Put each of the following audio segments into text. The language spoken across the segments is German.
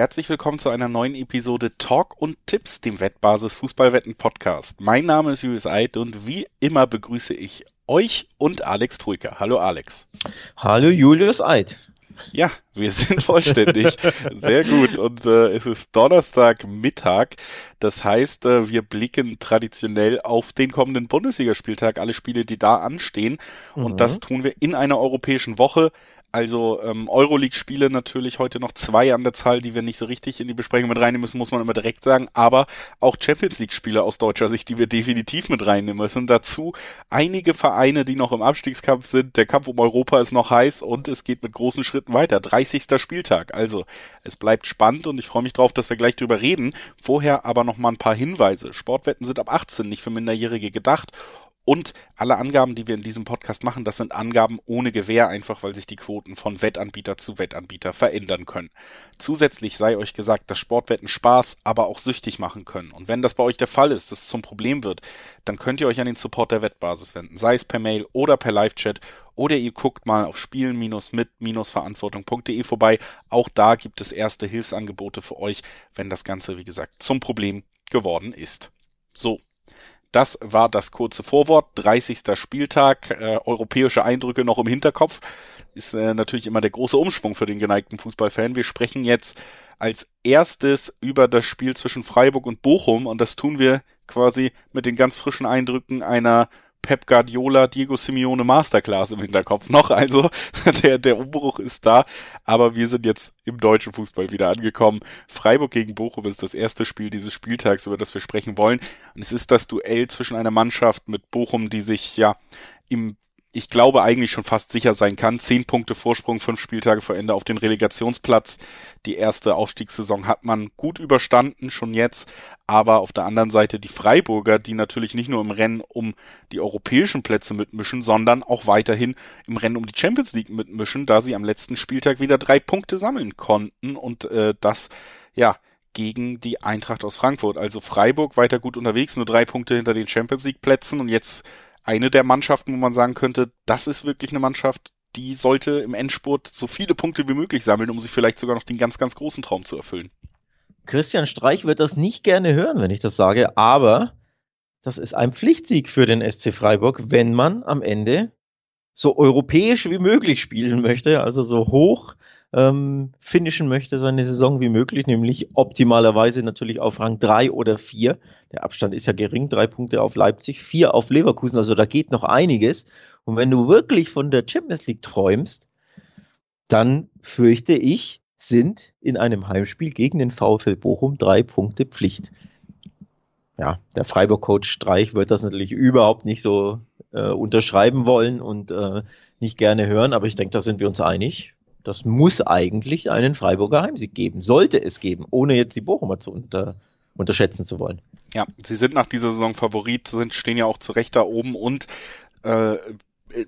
Herzlich willkommen zu einer neuen Episode Talk und Tipps, dem Wettbasis Fußballwetten Podcast. Mein Name ist Julius Eid und wie immer begrüße ich euch und Alex Trujka. Hallo Alex. Hallo Julius Eid. Ja, wir sind vollständig. Sehr gut. Und äh, es ist Donnerstag Mittag. Das heißt, äh, wir blicken traditionell auf den kommenden Bundesligaspieltag, alle Spiele, die da anstehen. Mhm. Und das tun wir in einer europäischen Woche. Also ähm, Euroleague-Spiele natürlich heute noch zwei an der Zahl, die wir nicht so richtig in die Besprechung mit reinnehmen müssen, muss man immer direkt sagen. Aber auch Champions League-Spiele aus deutscher Sicht, die wir definitiv mit reinnehmen müssen. Dazu einige Vereine, die noch im Abstiegskampf sind. Der Kampf um Europa ist noch heiß und es geht mit großen Schritten weiter. 30. Spieltag. Also es bleibt spannend und ich freue mich drauf, dass wir gleich drüber reden. Vorher aber noch mal ein paar Hinweise. Sportwetten sind ab 18 nicht für Minderjährige gedacht und alle Angaben, die wir in diesem Podcast machen, das sind Angaben ohne Gewähr, einfach weil sich die Quoten von Wettanbieter zu Wettanbieter verändern können. Zusätzlich sei euch gesagt, dass Sportwetten Spaß, aber auch süchtig machen können. Und wenn das bei euch der Fall ist, dass es zum Problem wird, dann könnt ihr euch an den Support der Wettbasis wenden, sei es per Mail oder per Live-Chat oder ihr guckt mal auf spielen-mit-verantwortung.de vorbei. Auch da gibt es erste Hilfsangebote für euch, wenn das Ganze, wie gesagt, zum Problem geworden ist. So, das war das kurze Vorwort. 30. Spieltag, äh, europäische Eindrücke noch im Hinterkopf. Ist äh, natürlich immer der große Umschwung für den geneigten Fußballfan. Wir sprechen jetzt als erstes über das Spiel zwischen Freiburg und Bochum und das tun wir quasi mit den ganz frischen Eindrücken einer Pep Guardiola, Diego Simeone Masterclass im Hinterkopf noch. Also der, der Umbruch ist da, aber wir sind jetzt im deutschen Fußball wieder angekommen. Freiburg gegen Bochum ist das erste Spiel dieses Spieltags, über das wir sprechen wollen. Und es ist das Duell zwischen einer Mannschaft mit Bochum, die sich ja im ich glaube eigentlich schon fast sicher sein kann. Zehn Punkte Vorsprung, fünf Spieltage vor Ende auf den Relegationsplatz. Die erste Aufstiegssaison hat man gut überstanden, schon jetzt. Aber auf der anderen Seite die Freiburger, die natürlich nicht nur im Rennen um die europäischen Plätze mitmischen, sondern auch weiterhin im Rennen um die Champions League mitmischen, da sie am letzten Spieltag wieder drei Punkte sammeln konnten und äh, das, ja, gegen die Eintracht aus Frankfurt. Also Freiburg weiter gut unterwegs, nur drei Punkte hinter den Champions League Plätzen und jetzt eine der Mannschaften, wo man sagen könnte, das ist wirklich eine Mannschaft, die sollte im Endspurt so viele Punkte wie möglich sammeln, um sich vielleicht sogar noch den ganz, ganz großen Traum zu erfüllen. Christian Streich wird das nicht gerne hören, wenn ich das sage, aber das ist ein Pflichtsieg für den SC Freiburg, wenn man am Ende so europäisch wie möglich spielen möchte, also so hoch ähm, finishen möchte seine Saison wie möglich, nämlich optimalerweise natürlich auf Rang 3 oder 4. Der Abstand ist ja gering, drei Punkte auf Leipzig, vier auf Leverkusen, also da geht noch einiges. Und wenn du wirklich von der Champions League träumst, dann fürchte ich, sind in einem Heimspiel gegen den VfL Bochum drei Punkte Pflicht. Ja, der Freiburg-Coach Streich wird das natürlich überhaupt nicht so äh, unterschreiben wollen und äh, nicht gerne hören, aber ich denke, da sind wir uns einig. Das muss eigentlich einen Freiburger Heimsieg geben, sollte es geben, ohne jetzt die Bochumer zu unter, unterschätzen zu wollen. Ja, sie sind nach dieser Saison Favorit, sind, stehen ja auch zu Recht da oben und äh,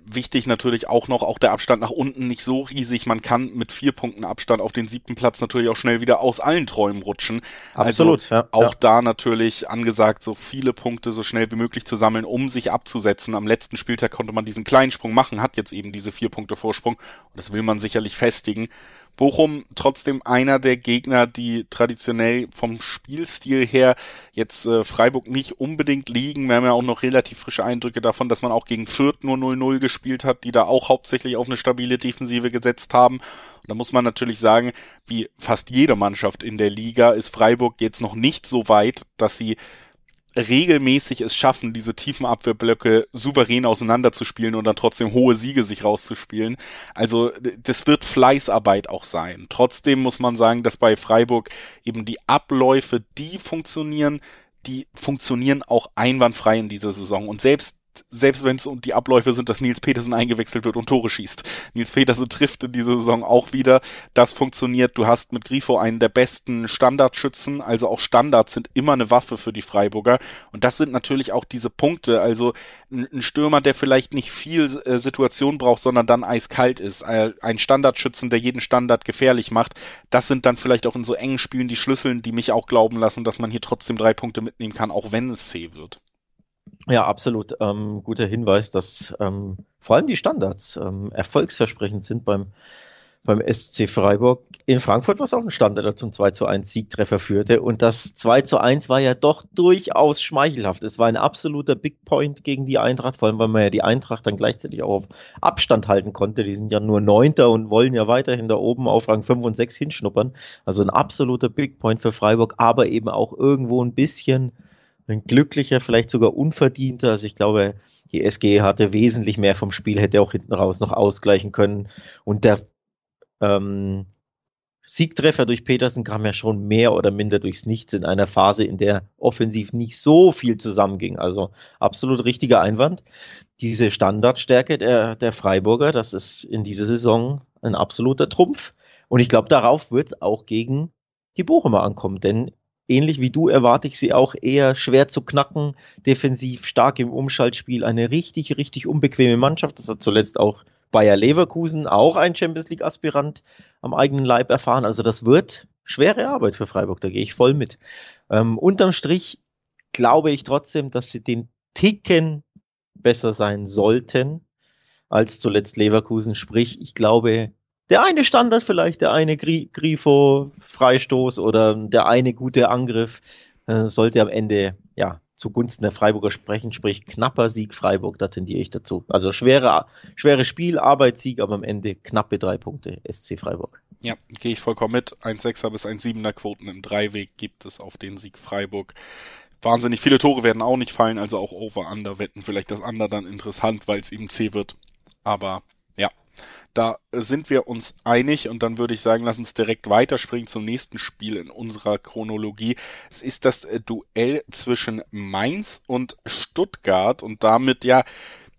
wichtig natürlich auch noch, auch der Abstand nach unten nicht so riesig. Man kann mit vier Punkten Abstand auf den siebten Platz natürlich auch schnell wieder aus allen Träumen rutschen. Absolut, also ja. Auch ja. da natürlich angesagt, so viele Punkte so schnell wie möglich zu sammeln, um sich abzusetzen. Am letzten Spieltag konnte man diesen kleinen Sprung machen, hat jetzt eben diese vier Punkte Vorsprung und das will man sicherlich festigen. Bochum trotzdem einer der Gegner, die traditionell vom Spielstil her jetzt äh, Freiburg nicht unbedingt liegen. Wir haben ja auch noch relativ frische Eindrücke davon, dass man auch gegen Fürth nur 0-0 gespielt hat, die da auch hauptsächlich auf eine stabile Defensive gesetzt haben. Und da muss man natürlich sagen, wie fast jede Mannschaft in der Liga ist Freiburg jetzt noch nicht so weit, dass sie regelmäßig es schaffen, diese tiefen Abwehrblöcke souverän auseinanderzuspielen und dann trotzdem hohe Siege sich rauszuspielen. Also das wird Fleißarbeit auch sein. Trotzdem muss man sagen, dass bei Freiburg eben die Abläufe, die funktionieren, die funktionieren auch einwandfrei in dieser Saison. Und selbst selbst wenn es um die Abläufe sind, dass Nils Petersen eingewechselt wird und Tore schießt. Nils Petersen trifft in dieser Saison auch wieder. Das funktioniert. Du hast mit Grifo einen der besten Standardschützen. Also auch Standards sind immer eine Waffe für die Freiburger. Und das sind natürlich auch diese Punkte. Also ein Stürmer, der vielleicht nicht viel äh, Situation braucht, sondern dann eiskalt ist. Äh, ein Standardschützen, der jeden Standard gefährlich macht. Das sind dann vielleicht auch in so engen Spielen die Schlüsseln, die mich auch glauben lassen, dass man hier trotzdem drei Punkte mitnehmen kann, auch wenn es zäh wird. Ja, absolut. Ähm, guter Hinweis, dass ähm, vor allem die Standards ähm, erfolgsversprechend sind beim beim SC Freiburg in Frankfurt, was auch ein Standard der zum 2 zu 1 Siegtreffer führte. Und das 2 zu 1 war ja doch durchaus schmeichelhaft. Es war ein absoluter Big Point gegen die Eintracht, vor allem weil man ja die Eintracht dann gleichzeitig auch auf Abstand halten konnte. Die sind ja nur Neunter und wollen ja weiterhin da oben auf Rang 5 und 6 hinschnuppern. Also ein absoluter Big Point für Freiburg, aber eben auch irgendwo ein bisschen ein glücklicher, vielleicht sogar unverdienter. Also ich glaube, die SG hatte wesentlich mehr vom Spiel, hätte auch hinten raus noch ausgleichen können. Und der ähm, Siegtreffer durch Petersen kam ja schon mehr oder minder durchs Nichts in einer Phase, in der offensiv nicht so viel zusammenging. Also absolut richtiger Einwand. Diese Standardstärke der, der Freiburger, das ist in dieser Saison ein absoluter Trumpf. Und ich glaube, darauf wird es auch gegen die Bochumer ankommen, denn ähnlich wie du erwarte ich sie auch eher schwer zu knacken, defensiv stark im Umschaltspiel, eine richtig, richtig unbequeme Mannschaft. Das hat zuletzt auch Bayer Leverkusen, auch ein Champions League Aspirant, am eigenen Leib erfahren. Also das wird schwere Arbeit für Freiburg, da gehe ich voll mit. Ähm, unterm Strich glaube ich trotzdem, dass sie den Ticken besser sein sollten als zuletzt Leverkusen. Sprich, ich glaube, der eine Standard vielleicht, der eine Grifo Freistoß oder der eine gute Angriff äh, sollte am Ende ja zugunsten der Freiburger sprechen, sprich knapper Sieg Freiburg, da tendiere ich dazu. Also schwere, schwere Spiel, Arbeitssieg, aber am Ende knappe drei Punkte SC Freiburg. Ja, gehe ich vollkommen mit. 1,6er bis 1,7er Quoten im Dreiweg gibt es auf den Sieg Freiburg. Wahnsinnig viele Tore werden auch nicht fallen, also auch Over-Under wetten vielleicht das Under dann interessant, weil es eben C wird. Aber ja, da sind wir uns einig und dann würde ich sagen, lass uns direkt weiterspringen zum nächsten Spiel in unserer Chronologie. Es ist das äh, Duell zwischen Mainz und Stuttgart und damit ja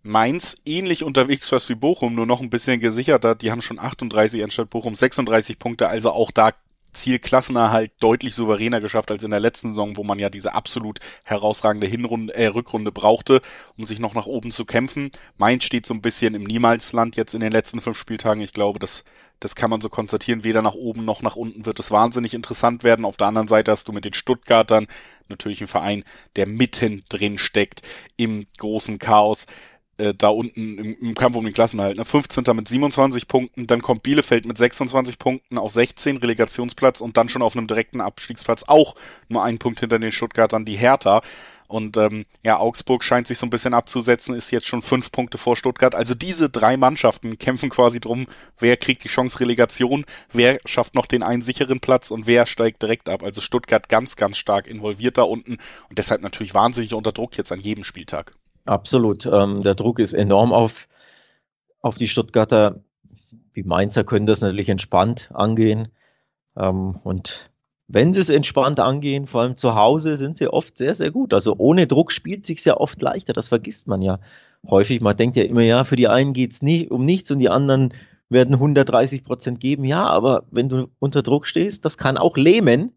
Mainz ähnlich unterwegs was wie Bochum, nur noch ein bisschen gesicherter. Die haben schon 38 anstatt Bochum 36 Punkte, also auch da Ziel Klassenerhalt deutlich souveräner geschafft als in der letzten Saison, wo man ja diese absolut herausragende Hinrunde, äh, Rückrunde brauchte, um sich noch nach oben zu kämpfen. Mainz steht so ein bisschen im Niemalsland jetzt in den letzten fünf Spieltagen. Ich glaube, das, das kann man so konstatieren. Weder nach oben noch nach unten wird es wahnsinnig interessant werden. Auf der anderen Seite hast du mit den Stuttgartern natürlich einen Verein, der mitten drin steckt im großen Chaos äh, da unten im, im, Kampf um den Klassenhalt. Ne? 15. mit 27 Punkten, dann kommt Bielefeld mit 26 Punkten auf 16 Relegationsplatz und dann schon auf einem direkten Abstiegsplatz auch nur einen Punkt hinter den Stuttgartern die Hertha. Und ähm, ja, Augsburg scheint sich so ein bisschen abzusetzen, ist jetzt schon fünf Punkte vor Stuttgart. Also diese drei Mannschaften kämpfen quasi drum, wer kriegt die Chance Relegation, wer schafft noch den einen sicheren Platz und wer steigt direkt ab. Also Stuttgart ganz, ganz stark involviert da unten und deshalb natürlich wahnsinnig unter Druck jetzt an jedem Spieltag. Absolut. Ähm, der Druck ist enorm auf, auf die Stuttgarter. Die Mainzer können das natürlich entspannt angehen. Ähm, und wenn sie es entspannt angehen, vor allem zu Hause, sind sie oft sehr, sehr gut. Also ohne Druck spielt sich ja oft leichter. Das vergisst man ja häufig. Man denkt ja immer, ja, für die einen geht's nie um nichts und die anderen werden 130 Prozent geben. Ja, aber wenn du unter Druck stehst, das kann auch lähmen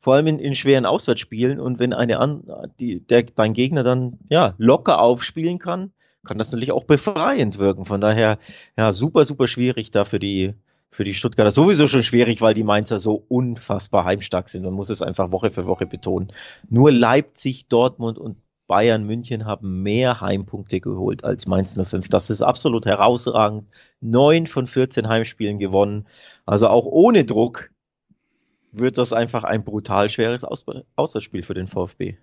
vor allem in, in schweren Auswärtsspielen. Und wenn eine an, die, der, dein Gegner dann ja locker aufspielen kann, kann das natürlich auch befreiend wirken. Von daher, ja, super, super schwierig da für die, für die Stuttgarter. Sowieso schon schwierig, weil die Mainzer so unfassbar heimstark sind. Man muss es einfach Woche für Woche betonen. Nur Leipzig, Dortmund und Bayern München haben mehr Heimpunkte geholt als Mainz 05. Das ist absolut herausragend. Neun von 14 Heimspielen gewonnen. Also auch ohne Druck wird das einfach ein brutal schweres Aus Auswärtsspiel für den VfB.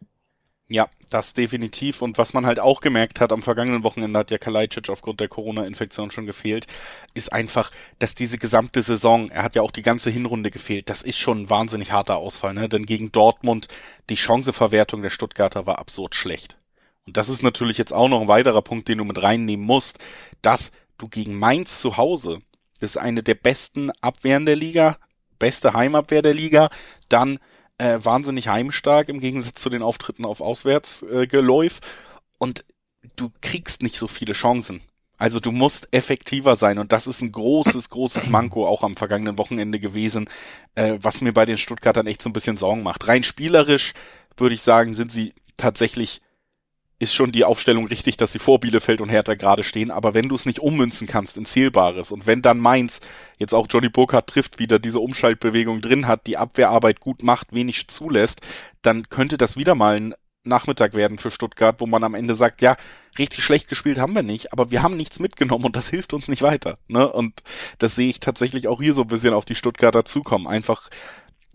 Ja, das definitiv. Und was man halt auch gemerkt hat, am vergangenen Wochenende hat ja Kalajdzic aufgrund der Corona-Infektion schon gefehlt, ist einfach, dass diese gesamte Saison, er hat ja auch die ganze Hinrunde gefehlt, das ist schon ein wahnsinnig harter Ausfall, ne? Denn gegen Dortmund, die Chanceverwertung der Stuttgarter war absurd schlecht. Und das ist natürlich jetzt auch noch ein weiterer Punkt, den du mit reinnehmen musst, dass du gegen Mainz zu Hause, das ist eine der besten Abwehren der Liga, beste Heimabwehr der Liga, dann äh, wahnsinnig heimstark im Gegensatz zu den Auftritten auf Auswärtsgeläuf äh, und du kriegst nicht so viele Chancen. Also du musst effektiver sein und das ist ein großes, großes Manko auch am vergangenen Wochenende gewesen, äh, was mir bei den Stuttgartern echt so ein bisschen Sorgen macht. Rein spielerisch würde ich sagen, sind sie tatsächlich ist schon die Aufstellung richtig, dass sie vor Bielefeld und Hertha gerade stehen. Aber wenn du es nicht ummünzen kannst in Zählbares und wenn dann Mainz jetzt auch Johnny Burkhardt trifft, wieder diese Umschaltbewegung drin hat, die Abwehrarbeit gut macht, wenig zulässt, dann könnte das wieder mal ein Nachmittag werden für Stuttgart, wo man am Ende sagt, ja, richtig schlecht gespielt haben wir nicht, aber wir haben nichts mitgenommen und das hilft uns nicht weiter. Ne? Und das sehe ich tatsächlich auch hier so ein bisschen auf die Stuttgarter zukommen. Einfach,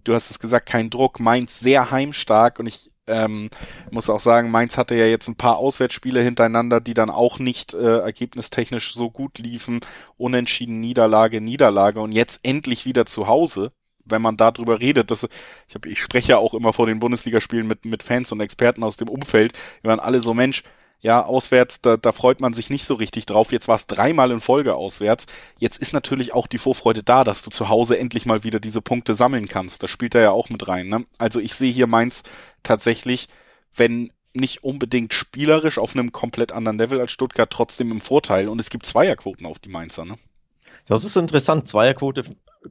du hast es gesagt, kein Druck, Mainz sehr heimstark und ich ähm, muss auch sagen, Mainz hatte ja jetzt ein paar Auswärtsspiele hintereinander, die dann auch nicht äh, ergebnistechnisch so gut liefen. Unentschieden, Niederlage, Niederlage und jetzt endlich wieder zu Hause. Wenn man darüber redet, dass ich hab, ich spreche ja auch immer vor den Bundesligaspielen mit mit Fans und Experten aus dem Umfeld, die waren alle so Mensch, ja, auswärts, da, da freut man sich nicht so richtig drauf. Jetzt war es dreimal in Folge auswärts. Jetzt ist natürlich auch die Vorfreude da, dass du zu Hause endlich mal wieder diese Punkte sammeln kannst. Das spielt er ja auch mit rein. Ne? Also ich sehe hier Mainz tatsächlich, wenn nicht unbedingt spielerisch auf einem komplett anderen Level als Stuttgart, trotzdem im Vorteil. Und es gibt Zweierquoten auf die Mainzer. Ne? Das ist interessant. Zweierquote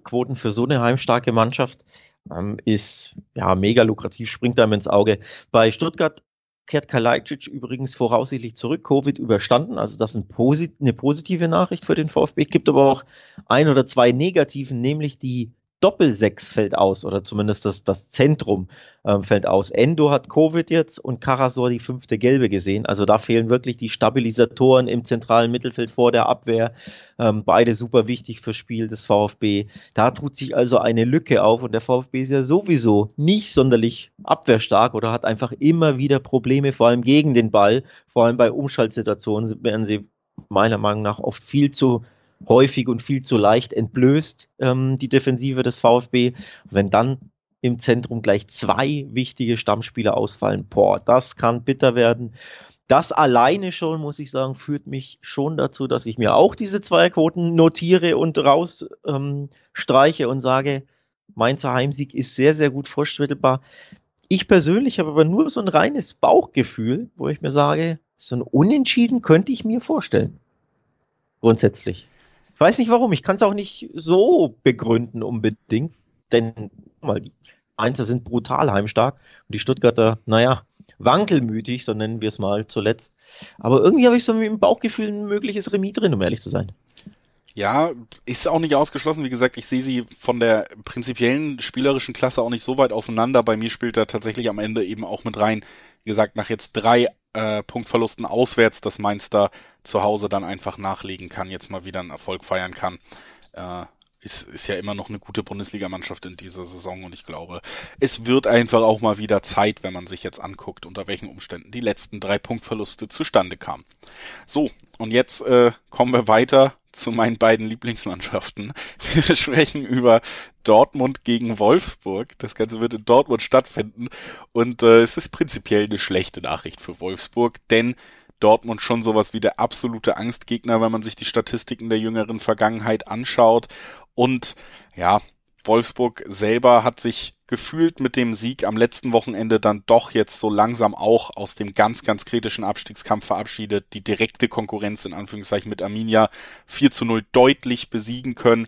Quoten für so eine heimstarke Mannschaft ähm, ist ja mega lukrativ, springt einem ins Auge. Bei Stuttgart kehrt Kalajdzic übrigens voraussichtlich zurück, Covid überstanden, also das ist ein eine positive Nachricht für den VfB. Gibt aber auch ein oder zwei negativen, nämlich die Doppelsechs fällt aus oder zumindest das, das Zentrum ähm, fällt aus. Endo hat Covid jetzt und Karasor die fünfte Gelbe gesehen. Also da fehlen wirklich die Stabilisatoren im zentralen Mittelfeld vor der Abwehr. Ähm, beide super wichtig fürs Spiel des VfB. Da tut sich also eine Lücke auf und der VfB ist ja sowieso nicht sonderlich abwehrstark oder hat einfach immer wieder Probleme, vor allem gegen den Ball. Vor allem bei Umschaltsituationen werden sie meiner Meinung nach oft viel zu häufig und viel zu leicht entblößt, ähm, die Defensive des VfB. wenn dann im Zentrum gleich zwei wichtige Stammspieler ausfallen, boah, das kann bitter werden. Das alleine schon, muss ich sagen, führt mich schon dazu, dass ich mir auch diese Zweierquoten notiere und rausstreiche ähm, und sage, Mainzer Heimsieg ist sehr, sehr gut vorstellbar. Ich persönlich habe aber nur so ein reines Bauchgefühl, wo ich mir sage, so ein Unentschieden könnte ich mir vorstellen. Grundsätzlich. Ich weiß nicht warum, ich kann es auch nicht so begründen unbedingt, denn mal, die Mainzer sind brutal heimstark und die Stuttgarter, naja, wankelmütig, so nennen wir es mal zuletzt. Aber irgendwie habe ich so im Bauchgefühl ein mögliches Remis drin, um ehrlich zu sein. Ja, ist auch nicht ausgeschlossen. Wie gesagt, ich sehe sie von der prinzipiellen spielerischen Klasse auch nicht so weit auseinander. Bei mir spielt er tatsächlich am Ende eben auch mit rein. Wie gesagt, nach jetzt drei äh, Punktverlusten auswärts, dass Mainz da zu Hause dann einfach nachlegen kann, jetzt mal wieder einen Erfolg feiern kann. Äh, ist, ist ja immer noch eine gute Bundesligamannschaft in dieser Saison und ich glaube, es wird einfach auch mal wieder Zeit, wenn man sich jetzt anguckt, unter welchen Umständen die letzten drei Punktverluste zustande kamen. So, und jetzt äh, kommen wir weiter zu meinen beiden Lieblingsmannschaften. Wir sprechen über Dortmund gegen Wolfsburg. Das Ganze wird in Dortmund stattfinden und äh, es ist prinzipiell eine schlechte Nachricht für Wolfsburg, denn Dortmund schon sowas wie der absolute Angstgegner, wenn man sich die Statistiken der jüngeren Vergangenheit anschaut. Und ja, Wolfsburg selber hat sich gefühlt mit dem Sieg am letzten Wochenende dann doch jetzt so langsam auch aus dem ganz, ganz kritischen Abstiegskampf verabschiedet, die direkte Konkurrenz in Anführungszeichen mit Arminia 4 zu 0 deutlich besiegen können.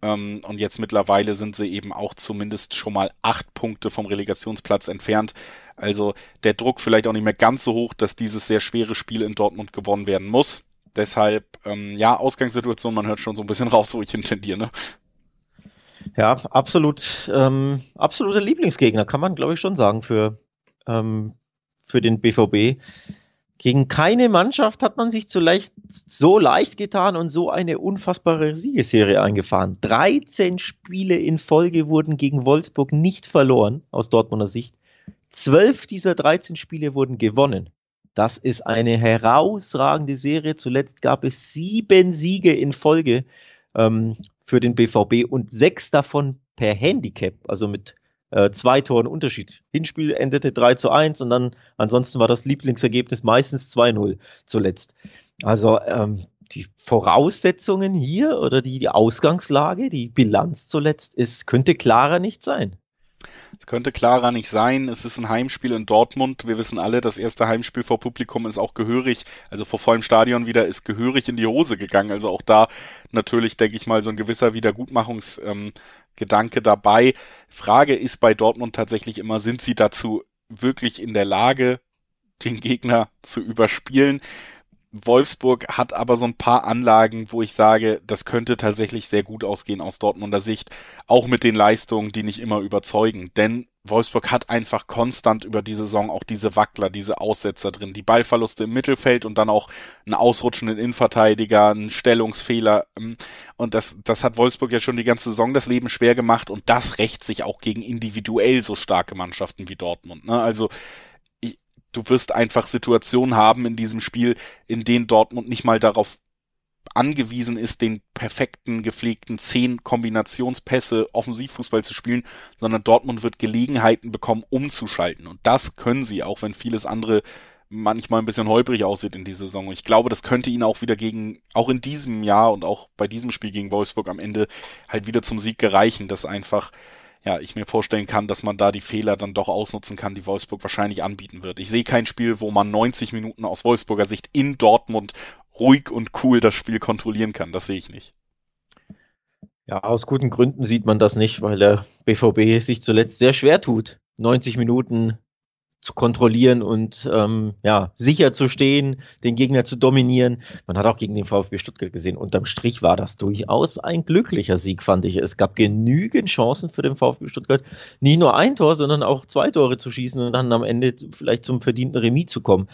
Ähm, und jetzt mittlerweile sind sie eben auch zumindest schon mal acht Punkte vom Relegationsplatz entfernt. Also der Druck vielleicht auch nicht mehr ganz so hoch, dass dieses sehr schwere Spiel in Dortmund gewonnen werden muss. Deshalb, ähm, ja, Ausgangssituation, man hört schon so ein bisschen raus, wo ich intendiere. Ne? Ja, absolut, ähm, absoluter Lieblingsgegner, kann man, glaube ich, schon sagen, für, ähm, für den BVB. Gegen keine Mannschaft hat man sich zuleicht, so leicht getan und so eine unfassbare Siegesserie eingefahren. 13 Spiele in Folge wurden gegen Wolfsburg nicht verloren, aus Dortmunder Sicht. Zwölf dieser 13 Spiele wurden gewonnen. Das ist eine herausragende Serie. Zuletzt gab es sieben Siege in Folge ähm, für den BVB und sechs davon per Handicap, also mit äh, zwei Toren Unterschied. Hinspiel endete 3 zu 1 und dann ansonsten war das Lieblingsergebnis meistens 2-0 zuletzt. Also ähm, die Voraussetzungen hier oder die, die Ausgangslage, die Bilanz zuletzt ist, könnte klarer nicht sein. Es könnte klarer nicht sein. Es ist ein Heimspiel in Dortmund. Wir wissen alle, das erste Heimspiel vor Publikum ist auch gehörig, also vor vollem Stadion wieder, ist gehörig in die Hose gegangen. Also auch da natürlich, denke ich mal, so ein gewisser Wiedergutmachungsgedanke dabei. Frage ist bei Dortmund tatsächlich immer, sind sie dazu wirklich in der Lage, den Gegner zu überspielen? Wolfsburg hat aber so ein paar Anlagen, wo ich sage, das könnte tatsächlich sehr gut ausgehen aus Dortmunder Sicht, auch mit den Leistungen, die nicht immer überzeugen. Denn Wolfsburg hat einfach konstant über die Saison auch diese Wackler, diese Aussetzer drin, die Ballverluste im Mittelfeld und dann auch einen ausrutschenden Innenverteidiger, einen Stellungsfehler. Ähm, und das, das hat Wolfsburg ja schon die ganze Saison das Leben schwer gemacht und das rächt sich auch gegen individuell so starke Mannschaften wie Dortmund. Ne? Also du wirst einfach Situationen haben in diesem Spiel, in denen Dortmund nicht mal darauf angewiesen ist, den perfekten, gepflegten zehn Kombinationspässe Offensivfußball zu spielen, sondern Dortmund wird Gelegenheiten bekommen, umzuschalten. Und das können sie, auch wenn vieles andere manchmal ein bisschen holprig aussieht in dieser Saison. Ich glaube, das könnte ihn auch wieder gegen, auch in diesem Jahr und auch bei diesem Spiel gegen Wolfsburg am Ende halt wieder zum Sieg gereichen, dass einfach ja, ich mir vorstellen kann, dass man da die Fehler dann doch ausnutzen kann, die Wolfsburg wahrscheinlich anbieten wird. Ich sehe kein Spiel, wo man 90 Minuten aus Wolfsburger Sicht in Dortmund ruhig und cool das Spiel kontrollieren kann. Das sehe ich nicht. Ja, aus guten Gründen sieht man das nicht, weil der BVB sich zuletzt sehr schwer tut, 90 Minuten zu kontrollieren und ähm, ja, sicher zu stehen, den Gegner zu dominieren. Man hat auch gegen den VfB Stuttgart gesehen, unterm Strich war das durchaus ein glücklicher Sieg, fand ich. Es gab genügend Chancen für den VfB Stuttgart, nicht nur ein Tor, sondern auch zwei Tore zu schießen und dann am Ende vielleicht zum verdienten Remis zu kommen.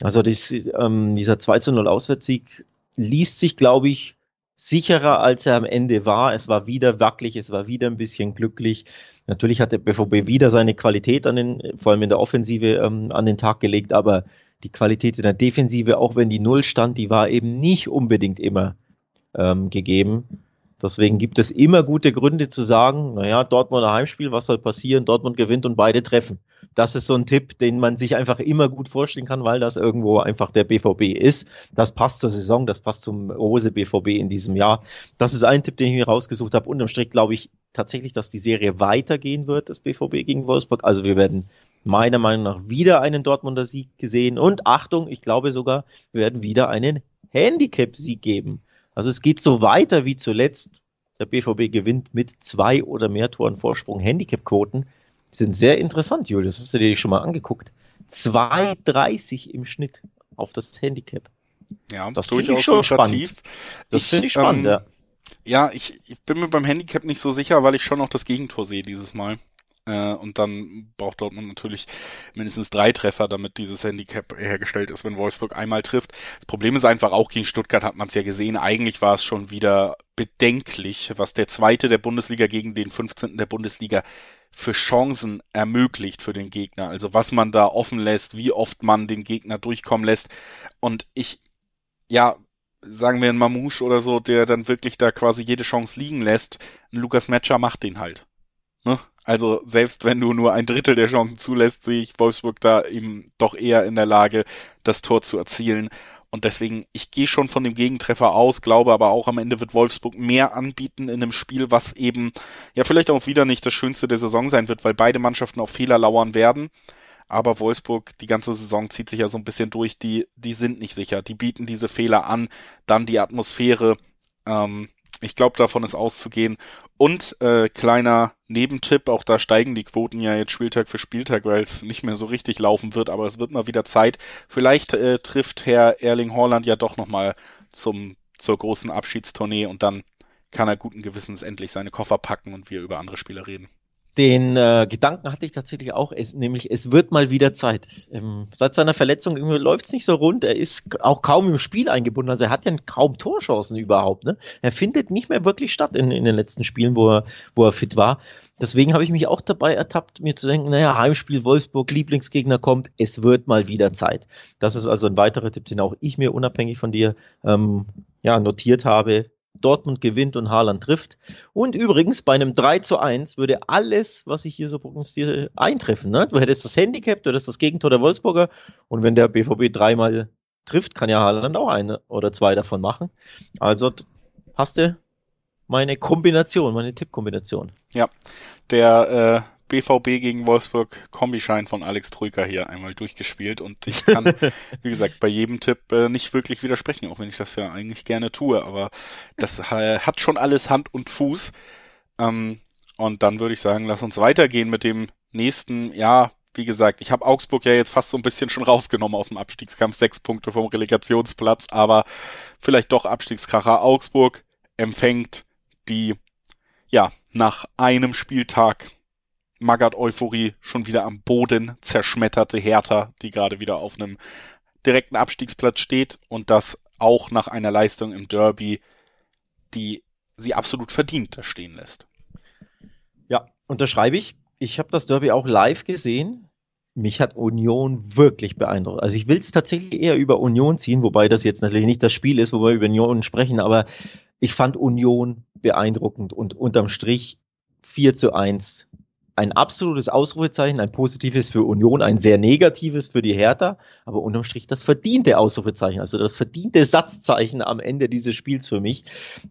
Also das, ähm, dieser 2 zu 0 Auswärtssieg liest sich, glaube ich, sicherer, als er am Ende war. Es war wieder wackelig, es war wieder ein bisschen glücklich. Natürlich hat der BVB wieder seine Qualität an den, vor allem in der Offensive ähm, an den Tag gelegt, aber die Qualität in der Defensive, auch wenn die Null stand, die war eben nicht unbedingt immer ähm, gegeben. Deswegen gibt es immer gute Gründe zu sagen, naja, Dortmunder Heimspiel, was soll passieren? Dortmund gewinnt und beide treffen. Das ist so ein Tipp, den man sich einfach immer gut vorstellen kann, weil das irgendwo einfach der BVB ist. Das passt zur Saison, das passt zum Rose BVB in diesem Jahr. Das ist ein Tipp, den ich mir rausgesucht habe. Unterm Strich glaube ich tatsächlich, dass die Serie weitergehen wird, das BVB gegen Wolfsburg. Also wir werden meiner Meinung nach wieder einen Dortmunder Sieg gesehen und Achtung, ich glaube sogar, wir werden wieder einen Handicap-Sieg geben. Also es geht so weiter wie zuletzt. Der BVB gewinnt mit zwei oder mehr Toren Vorsprung. Handicap-Quoten sind sehr interessant, Julius. Hast du dir die schon mal angeguckt? 2,30 im Schnitt auf das Handicap. Ja, das durchaus ich schon spannend. Das finde ich spannend, ähm, ja. Ja, ich, ich bin mir beim Handicap nicht so sicher, weil ich schon noch das Gegentor sehe dieses Mal. Äh, und dann braucht Dortmund natürlich mindestens drei Treffer, damit dieses Handicap hergestellt ist, wenn Wolfsburg einmal trifft. Das Problem ist einfach, auch gegen Stuttgart hat man es ja gesehen, eigentlich war es schon wieder bedenklich, was der zweite der Bundesliga gegen den 15. der Bundesliga für Chancen ermöglicht für den Gegner. Also was man da offen lässt, wie oft man den Gegner durchkommen lässt. Und ich, ja, sagen wir ein Mamouche oder so, der dann wirklich da quasi jede Chance liegen lässt. Ein Lukas Matcher macht den halt. Ne? Also selbst wenn du nur ein Drittel der Chancen zulässt, sehe ich Wolfsburg da eben doch eher in der Lage, das Tor zu erzielen. Und deswegen, ich gehe schon von dem Gegentreffer aus, glaube aber auch am Ende wird Wolfsburg mehr anbieten in einem Spiel, was eben ja vielleicht auch wieder nicht das Schönste der Saison sein wird, weil beide Mannschaften auf Fehler lauern werden. Aber Wolfsburg, die ganze Saison zieht sich ja so ein bisschen durch, die, die sind nicht sicher. Die bieten diese Fehler an, dann die Atmosphäre. Ähm, ich glaube, davon ist auszugehen. Und äh, kleiner Nebentipp, auch da steigen die Quoten ja jetzt Spieltag für Spieltag, weil es nicht mehr so richtig laufen wird, aber es wird mal wieder Zeit. Vielleicht äh, trifft Herr Erling Haaland ja doch nochmal zum zur großen Abschiedstournee und dann kann er guten Gewissens endlich seine Koffer packen und wir über andere Spieler reden. Den äh, Gedanken hatte ich tatsächlich auch, es, nämlich es wird mal wieder Zeit. Ähm, seit seiner Verletzung läuft es nicht so rund. Er ist auch kaum im Spiel eingebunden. Also er hat ja kaum Torchancen überhaupt. Ne? Er findet nicht mehr wirklich statt in, in den letzten Spielen, wo er, wo er fit war. Deswegen habe ich mich auch dabei ertappt, mir zu denken, naja, Heimspiel Wolfsburg, Lieblingsgegner kommt, es wird mal wieder Zeit. Das ist also ein weiterer Tipp, den auch ich mir unabhängig von dir ähm, ja, notiert habe. Dortmund gewinnt und Haaland trifft. Und übrigens, bei einem 3 zu 1 würde alles, was ich hier so prognostiziere, eintreffen. Ne? Du hättest das Handicap, du hättest das Gegentor der Wolfsburger. Und wenn der BVB dreimal trifft, kann ja Haaland auch eine oder zwei davon machen. Also du meine Kombination, meine Tippkombination. Ja, der äh, BVB gegen Wolfsburg. Kombischein von Alex Troika hier einmal durchgespielt. Und ich kann, wie gesagt, bei jedem Tipp äh, nicht wirklich widersprechen, auch wenn ich das ja eigentlich gerne tue, aber das äh, hat schon alles Hand und Fuß. Ähm, und dann würde ich sagen, lass uns weitergehen mit dem nächsten, ja, wie gesagt, ich habe Augsburg ja jetzt fast so ein bisschen schon rausgenommen aus dem Abstiegskampf, sechs Punkte vom Relegationsplatz, aber vielleicht doch Abstiegskracher. Augsburg empfängt die, ja, nach einem Spieltag Magath-Euphorie schon wieder am Boden zerschmetterte Hertha, die gerade wieder auf einem direkten Abstiegsplatz steht und das auch nach einer Leistung im Derby, die sie absolut verdient stehen lässt. Ja, unterschreibe ich. Ich habe das Derby auch live gesehen. Mich hat Union wirklich beeindruckt. Also ich will es tatsächlich eher über Union ziehen, wobei das jetzt natürlich nicht das Spiel ist, wo wir über Union sprechen, aber ich fand Union beeindruckend und unterm Strich 4 zu 1 ein absolutes Ausrufezeichen, ein positives für Union, ein sehr negatives für die Hertha, aber unterm Strich das verdiente Ausrufezeichen, also das verdiente Satzzeichen am Ende dieses Spiels für mich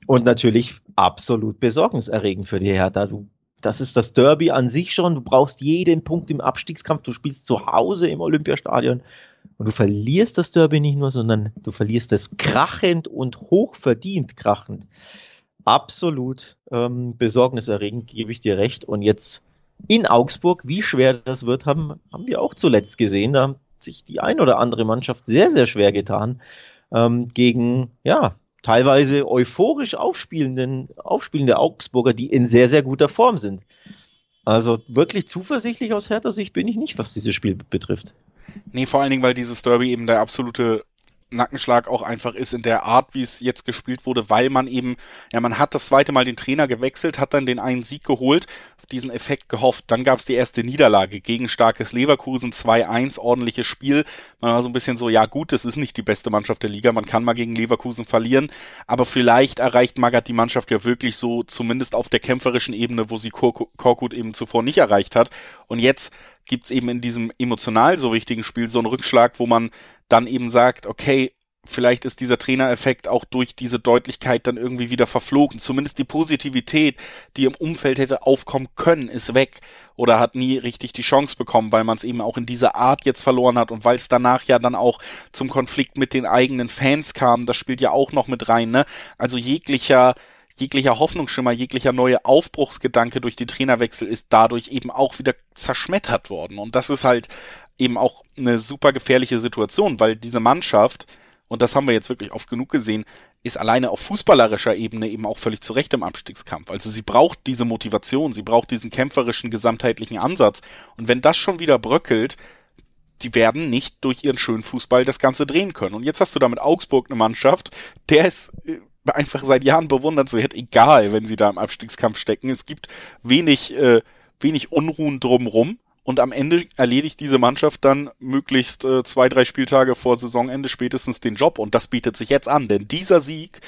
und natürlich absolut besorgniserregend für die Hertha. Du, das ist das Derby an sich schon, du brauchst jeden Punkt im Abstiegskampf, du spielst zu Hause im Olympiastadion und du verlierst das Derby nicht nur, sondern du verlierst es krachend und hochverdient krachend. Absolut ähm, besorgniserregend, gebe ich dir recht. Und jetzt in Augsburg, wie schwer das wird, haben, haben wir auch zuletzt gesehen. Da hat sich die ein oder andere Mannschaft sehr, sehr schwer getan ähm, gegen, ja, teilweise euphorisch aufspielenden, aufspielende Augsburger, die in sehr, sehr guter Form sind. Also wirklich zuversichtlich aus härter Sicht bin ich nicht, was dieses Spiel betrifft. Nee, vor allen Dingen, weil dieses Derby eben der absolute Nackenschlag auch einfach ist in der Art, wie es jetzt gespielt wurde, weil man eben, ja, man hat das zweite Mal den Trainer gewechselt, hat dann den einen Sieg geholt, diesen Effekt gehofft. Dann gab es die erste Niederlage gegen starkes Leverkusen, 2-1, ordentliches Spiel. Man war so ein bisschen so, ja gut, das ist nicht die beste Mannschaft der Liga, man kann mal gegen Leverkusen verlieren, aber vielleicht erreicht Magath die Mannschaft ja wirklich so, zumindest auf der kämpferischen Ebene, wo sie Korkut eben zuvor nicht erreicht hat. Und jetzt gibt's eben in diesem emotional so wichtigen Spiel so einen Rückschlag, wo man dann eben sagt, okay, vielleicht ist dieser Trainereffekt auch durch diese Deutlichkeit dann irgendwie wieder verflogen. Zumindest die Positivität, die im Umfeld hätte aufkommen können, ist weg oder hat nie richtig die Chance bekommen, weil man es eben auch in dieser Art jetzt verloren hat und weil es danach ja dann auch zum Konflikt mit den eigenen Fans kam. Das spielt ja auch noch mit rein, ne? Also jeglicher jeglicher Hoffnungsschimmer, jeglicher neue Aufbruchsgedanke durch die Trainerwechsel ist dadurch eben auch wieder zerschmettert worden. Und das ist halt eben auch eine super gefährliche Situation, weil diese Mannschaft, und das haben wir jetzt wirklich oft genug gesehen, ist alleine auf fußballerischer Ebene eben auch völlig zu Recht im Abstiegskampf. Also sie braucht diese Motivation, sie braucht diesen kämpferischen, gesamtheitlichen Ansatz. Und wenn das schon wieder bröckelt, die werden nicht durch ihren schönen Fußball das Ganze drehen können. Und jetzt hast du da mit Augsburg eine Mannschaft, der ist äh, einfach seit Jahren bewundernswert, egal, wenn sie da im Abstiegskampf stecken. Es gibt wenig, äh, wenig Unruhen drumrum. Und am Ende erledigt diese Mannschaft dann möglichst äh, zwei, drei Spieltage vor Saisonende spätestens den Job. Und das bietet sich jetzt an. Denn dieser Sieg,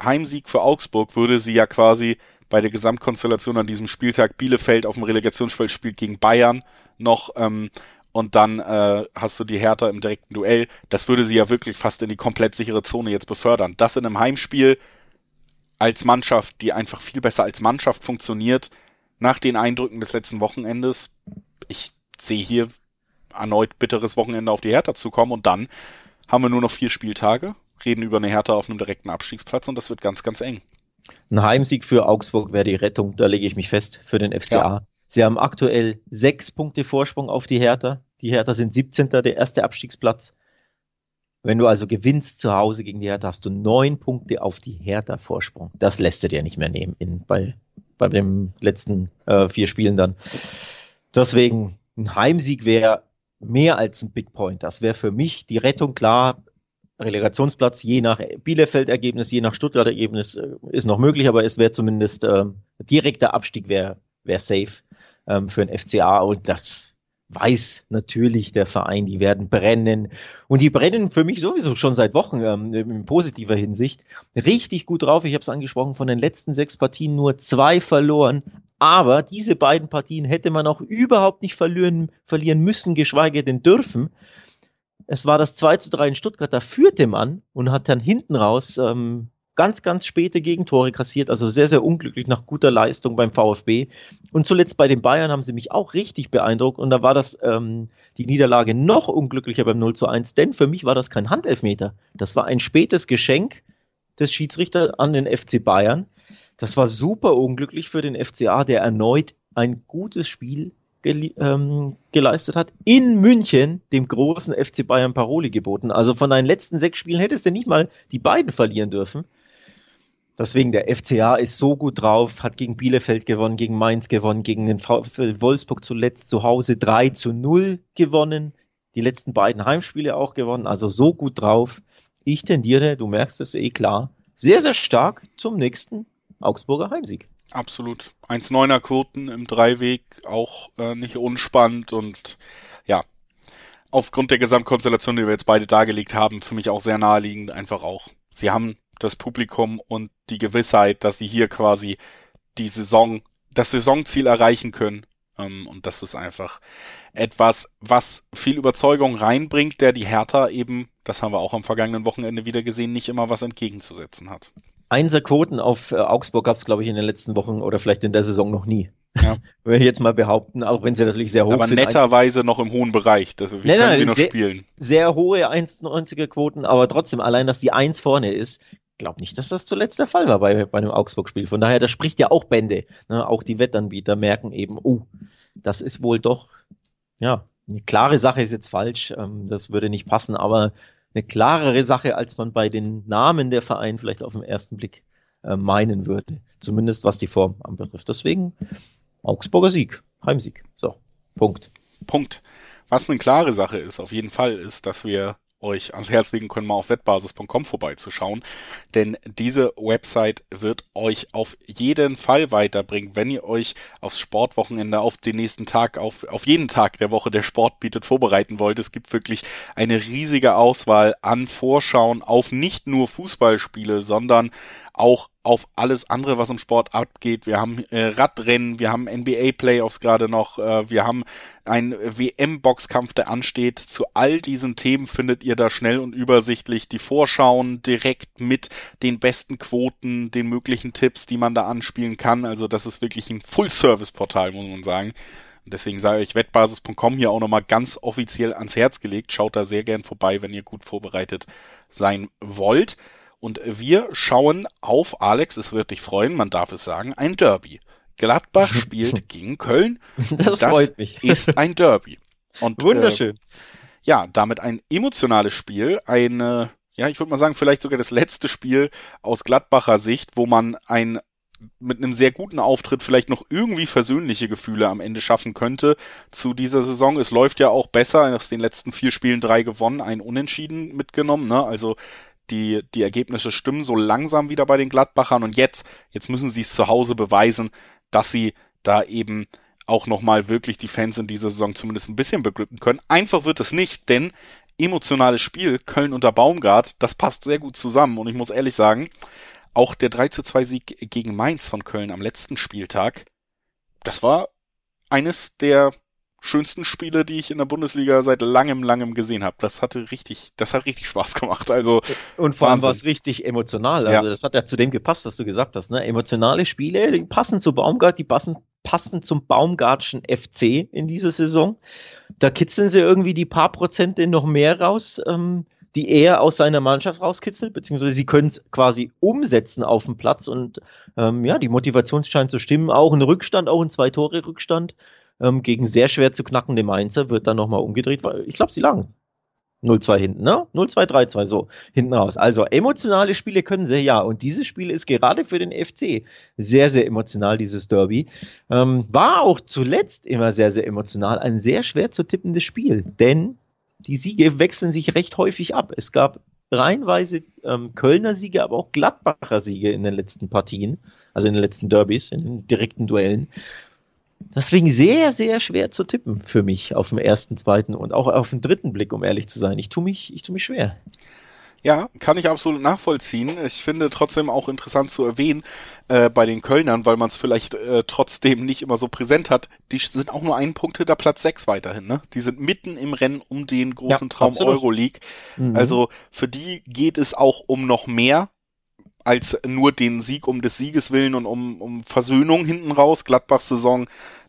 Heimsieg für Augsburg, würde sie ja quasi bei der Gesamtkonstellation an diesem Spieltag Bielefeld auf dem Relegationsspiel spielt gegen Bayern noch ähm, und dann äh, hast du die Hertha im direkten Duell. Das würde sie ja wirklich fast in die komplett sichere Zone jetzt befördern. Das in einem Heimspiel als Mannschaft, die einfach viel besser als Mannschaft funktioniert, nach den Eindrücken des letzten Wochenendes, sehe hier erneut bitteres Wochenende auf die Hertha zu kommen und dann haben wir nur noch vier Spieltage, reden über eine Hertha auf einem direkten Abstiegsplatz und das wird ganz, ganz eng. Ein Heimsieg für Augsburg wäre die Rettung, da lege ich mich fest, für den FCA. Ja. Sie haben aktuell sechs Punkte Vorsprung auf die Hertha. Die Hertha sind 17. der erste Abstiegsplatz. Wenn du also gewinnst zu Hause gegen die Hertha, hast du neun Punkte auf die Hertha Vorsprung. Das lässt du dir nicht mehr nehmen in, bei, bei den letzten äh, vier Spielen dann. Deswegen, ein Heimsieg wäre mehr als ein Big Point. Das wäre für mich die Rettung klar. Relegationsplatz je nach Bielefeld-Ergebnis, je nach Stuttgart-Ergebnis äh, ist noch möglich, aber es wäre zumindest äh, direkter Abstieg wäre wär safe ähm, für den FCA und das weiß natürlich der Verein, die werden brennen. Und die brennen für mich sowieso schon seit Wochen ähm, in positiver Hinsicht. Richtig gut drauf. Ich habe es angesprochen, von den letzten sechs Partien nur zwei verloren. Aber diese beiden Partien hätte man auch überhaupt nicht verlieren, verlieren müssen, geschweige denn dürfen. Es war das 2 zu 3 in Stuttgart, da führte man und hat dann hinten raus ähm, ganz, ganz späte Gegentore kassiert, also sehr, sehr unglücklich nach guter Leistung beim VfB. Und zuletzt bei den Bayern haben sie mich auch richtig beeindruckt und da war das ähm, die Niederlage noch unglücklicher beim 0 zu 1, denn für mich war das kein Handelfmeter. Das war ein spätes Geschenk des Schiedsrichters an den FC Bayern. Das war super unglücklich für den FCA, der erneut ein gutes Spiel ähm, geleistet hat, in München dem großen FC Bayern Paroli geboten. Also von deinen letzten sechs Spielen hättest du nicht mal die beiden verlieren dürfen. Deswegen der FCA ist so gut drauf, hat gegen Bielefeld gewonnen, gegen Mainz gewonnen, gegen den VfL Wolfsburg zuletzt zu Hause 3 zu 0 gewonnen, die letzten beiden Heimspiele auch gewonnen, also so gut drauf. Ich tendiere, du merkst es eh klar, sehr, sehr stark zum nächsten Augsburger Heimsieg. Absolut. 1,9er Quoten im Dreiweg, auch äh, nicht unspannend und ja, aufgrund der Gesamtkonstellation, die wir jetzt beide dargelegt haben, für mich auch sehr naheliegend, einfach auch. Sie haben das Publikum und die Gewissheit, dass sie hier quasi die Saison, das Saisonziel erreichen können. Ähm, und das ist einfach etwas, was viel Überzeugung reinbringt, der die Hertha eben, das haben wir auch am vergangenen Wochenende wieder gesehen, nicht immer was entgegenzusetzen hat. Einser-Quoten auf äh, Augsburg gab es, glaube ich, in den letzten Wochen oder vielleicht in der Saison noch nie. Ja. Würde ich jetzt mal behaupten, auch wenn sie natürlich sehr hoch Aber sind. Aber netterweise noch im hohen Bereich. Das, wie nein, können nein, sie noch sehr, spielen? Sehr hohe 1,90er Quoten, aber trotzdem, allein, dass die 1 vorne ist, glaube nicht, dass das zuletzt der Fall war bei, bei einem Augsburg-Spiel. Von daher, das spricht ja auch Bände. Ne? Auch die Wettanbieter merken eben, oh, das ist wohl doch, ja, eine klare Sache ist jetzt falsch, ähm, das würde nicht passen, aber eine klarere Sache, als man bei den Namen der Vereine vielleicht auf den ersten Blick äh, meinen würde. Zumindest was die Form anbetrifft. Deswegen Augsburger Sieg, Heimsieg. So, Punkt. Punkt. Was eine klare Sache ist, auf jeden Fall, ist, dass wir euch ans Herz legen können, mal auf wettbasis.com vorbeizuschauen. Denn diese Website wird euch auf jeden Fall weiterbringen, wenn ihr euch aufs Sportwochenende, auf den nächsten Tag, auf, auf jeden Tag der Woche, der Sport bietet, vorbereiten wollt. Es gibt wirklich eine riesige Auswahl an Vorschauen auf nicht nur Fußballspiele, sondern auch auf alles andere, was im Sport abgeht. Wir haben äh, Radrennen, wir haben NBA-Playoffs gerade noch, äh, wir haben einen WM-Boxkampf, der ansteht. Zu all diesen Themen findet ihr da schnell und übersichtlich die Vorschauen direkt mit den besten Quoten, den möglichen Tipps, die man da anspielen kann. Also das ist wirklich ein Full-Service-Portal, muss man sagen. Deswegen sage ich wettbasis.com hier auch nochmal ganz offiziell ans Herz gelegt. Schaut da sehr gern vorbei, wenn ihr gut vorbereitet sein wollt. Und wir schauen auf, Alex, es wird dich freuen, man darf es sagen, ein Derby. Gladbach spielt gegen Köln. Das, das freut mich. ist ein Derby. Und, Wunderschön. Äh, ja, damit ein emotionales Spiel, eine, ja, ich würde mal sagen, vielleicht sogar das letzte Spiel aus Gladbacher Sicht, wo man ein mit einem sehr guten Auftritt vielleicht noch irgendwie versöhnliche Gefühle am Ende schaffen könnte zu dieser Saison. Es läuft ja auch besser, aus den letzten vier Spielen drei gewonnen, ein Unentschieden mitgenommen, ne? Also die, die Ergebnisse stimmen so langsam wieder bei den Gladbachern und jetzt, jetzt müssen sie es zu Hause beweisen, dass sie da eben auch nochmal wirklich die Fans in dieser Saison zumindest ein bisschen beglücken können. Einfach wird es nicht, denn emotionales Spiel, Köln unter Baumgart, das passt sehr gut zusammen und ich muss ehrlich sagen, auch der 3 zu 2 Sieg gegen Mainz von Köln am letzten Spieltag, das war eines der schönsten Spiele, die ich in der Bundesliga seit langem, langem gesehen habe. Das hatte richtig, das hat richtig Spaß gemacht. Also und vor allem war es richtig emotional. Also ja. das hat ja zu dem gepasst, was du gesagt hast. Ne? Emotionale Spiele, die passen zu Baumgart, die passen, passen zum Baumgartschen FC in dieser Saison. Da kitzeln sie irgendwie die paar Prozente noch mehr raus. Ähm, die er aus seiner Mannschaft rauskitzelt, beziehungsweise sie können es quasi umsetzen auf dem Platz und ähm, ja, die Motivation scheint zu stimmen. Auch ein Rückstand, auch ein Zwei-Tore-Rückstand ähm, gegen sehr schwer zu knackende Mainzer wird dann nochmal umgedreht, ich glaube, sie lagen 0-2 hinten, ne? 0-2, 3-2, so hinten raus. Also emotionale Spiele können sie ja. Und dieses Spiel ist gerade für den FC sehr, sehr emotional, dieses Derby. Ähm, war auch zuletzt immer sehr, sehr emotional. Ein sehr schwer zu tippendes Spiel, denn die Siege wechseln sich recht häufig ab. Es gab reihenweise ähm, Kölner Siege, aber auch Gladbacher Siege in den letzten Partien, also in den letzten Derbys, in den direkten Duellen. Deswegen sehr, sehr schwer zu tippen für mich auf dem ersten, zweiten und auch auf den dritten Blick, um ehrlich zu sein. Ich tue mich, ich tue mich schwer. Ja, kann ich absolut nachvollziehen. Ich finde trotzdem auch interessant zu erwähnen äh, bei den Kölnern, weil man es vielleicht äh, trotzdem nicht immer so präsent hat. Die sind auch nur einen Punkt hinter Platz sechs weiterhin. Ne? Die sind mitten im Rennen um den großen ja, Traum absolut. Euroleague. Mhm. Also für die geht es auch um noch mehr als nur den Sieg um des Sieges willen und um, um Versöhnung hinten raus. Gladbachs Saison,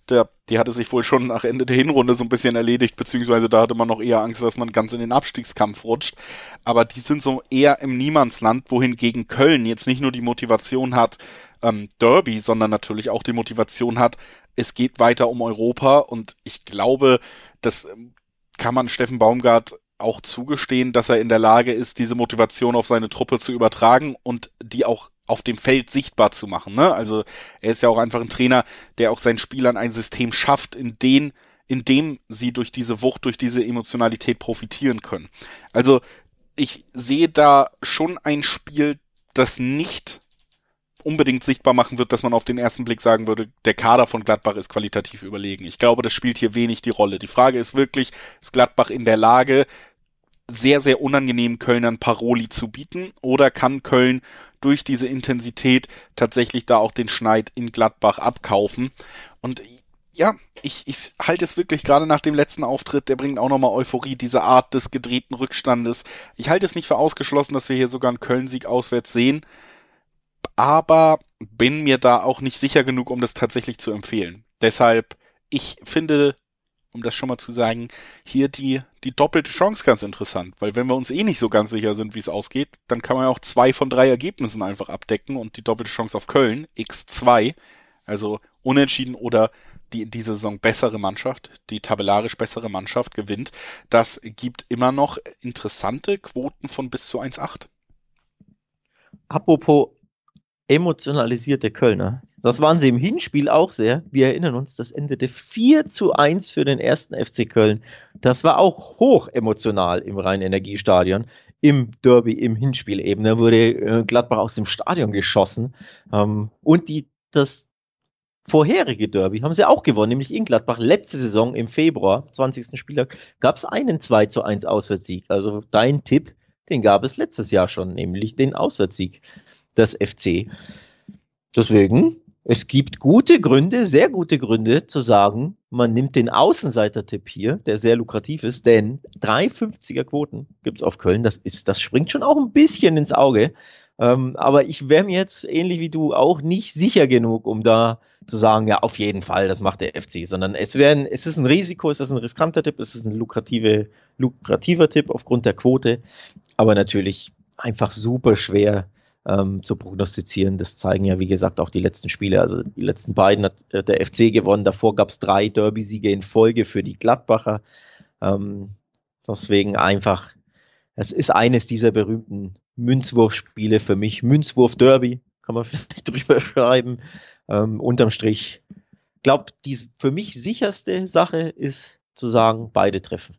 der, die hatte sich wohl schon nach Ende der Hinrunde so ein bisschen erledigt, beziehungsweise da hatte man noch eher Angst, dass man ganz in den Abstiegskampf rutscht. Aber die sind so eher im Niemandsland, wohingegen Köln jetzt nicht nur die Motivation hat, ähm, Derby, sondern natürlich auch die Motivation hat, es geht weiter um Europa und ich glaube, das ähm, kann man Steffen Baumgart auch zugestehen, dass er in der Lage ist, diese Motivation auf seine Truppe zu übertragen und die auch auf dem Feld sichtbar zu machen. Ne? Also er ist ja auch einfach ein Trainer, der auch seinen Spielern ein System schafft, in den in dem sie durch diese Wucht, durch diese Emotionalität profitieren können. Also ich sehe da schon ein Spiel, das nicht unbedingt sichtbar machen wird, dass man auf den ersten Blick sagen würde, der Kader von Gladbach ist qualitativ überlegen. Ich glaube, das spielt hier wenig die Rolle. Die Frage ist wirklich, ist Gladbach in der Lage, sehr, sehr unangenehmen Kölnern Paroli zu bieten oder kann Köln durch diese Intensität tatsächlich da auch den Schneid in Gladbach abkaufen? Und ja, ich, ich halte es wirklich gerade nach dem letzten Auftritt, der bringt auch nochmal Euphorie, diese Art des gedrehten Rückstandes. Ich halte es nicht für ausgeschlossen, dass wir hier sogar einen Köln-Sieg auswärts sehen aber bin mir da auch nicht sicher genug, um das tatsächlich zu empfehlen. Deshalb, ich finde, um das schon mal zu sagen, hier die, die doppelte Chance ganz interessant, weil wenn wir uns eh nicht so ganz sicher sind, wie es ausgeht, dann kann man ja auch zwei von drei Ergebnissen einfach abdecken und die doppelte Chance auf Köln, x2, also unentschieden oder die in dieser Saison bessere Mannschaft, die tabellarisch bessere Mannschaft gewinnt, das gibt immer noch interessante Quoten von bis zu 1,8. Apropos emotionalisierte Kölner. Das waren sie im Hinspiel auch sehr. Wir erinnern uns, das endete 4 zu 1 für den ersten FC Köln. Das war auch hoch emotional im Rhein-Energiestadion. Im Derby, im Hinspiel eben. Da wurde äh, Gladbach aus dem Stadion geschossen. Ähm, und die, das vorherige Derby haben sie auch gewonnen, nämlich in Gladbach. Letzte Saison im Februar, 20. Spieltag, gab es einen 2 zu 1 Auswärtssieg. Also dein Tipp, den gab es letztes Jahr schon, nämlich den Auswärtssieg des FC. Deswegen, es gibt gute Gründe, sehr gute Gründe zu sagen, man nimmt den Außenseiter-Tipp hier, der sehr lukrativ ist, denn 3,50er Quoten gibt es auf Köln. Das, ist, das springt schon auch ein bisschen ins Auge. Ähm, aber ich wäre mir jetzt ähnlich wie du auch nicht sicher genug, um da zu sagen, ja, auf jeden Fall, das macht der FC, sondern es wäre, es ist ein Risiko, es ist ein riskanter Tipp, es ist ein lukrative, lukrativer Tipp aufgrund der Quote, aber natürlich einfach super schwer ähm, zu prognostizieren. Das zeigen ja, wie gesagt, auch die letzten Spiele. Also die letzten beiden hat äh, der FC gewonnen. Davor gab es drei Derby-Siege in Folge für die Gladbacher. Ähm, deswegen einfach, es ist eines dieser berühmten Münzwurfspiele für mich. Münzwurf-Derby, kann man vielleicht drüber schreiben. Ähm, unterm Strich, glaube, die für mich sicherste Sache ist zu sagen, beide treffen.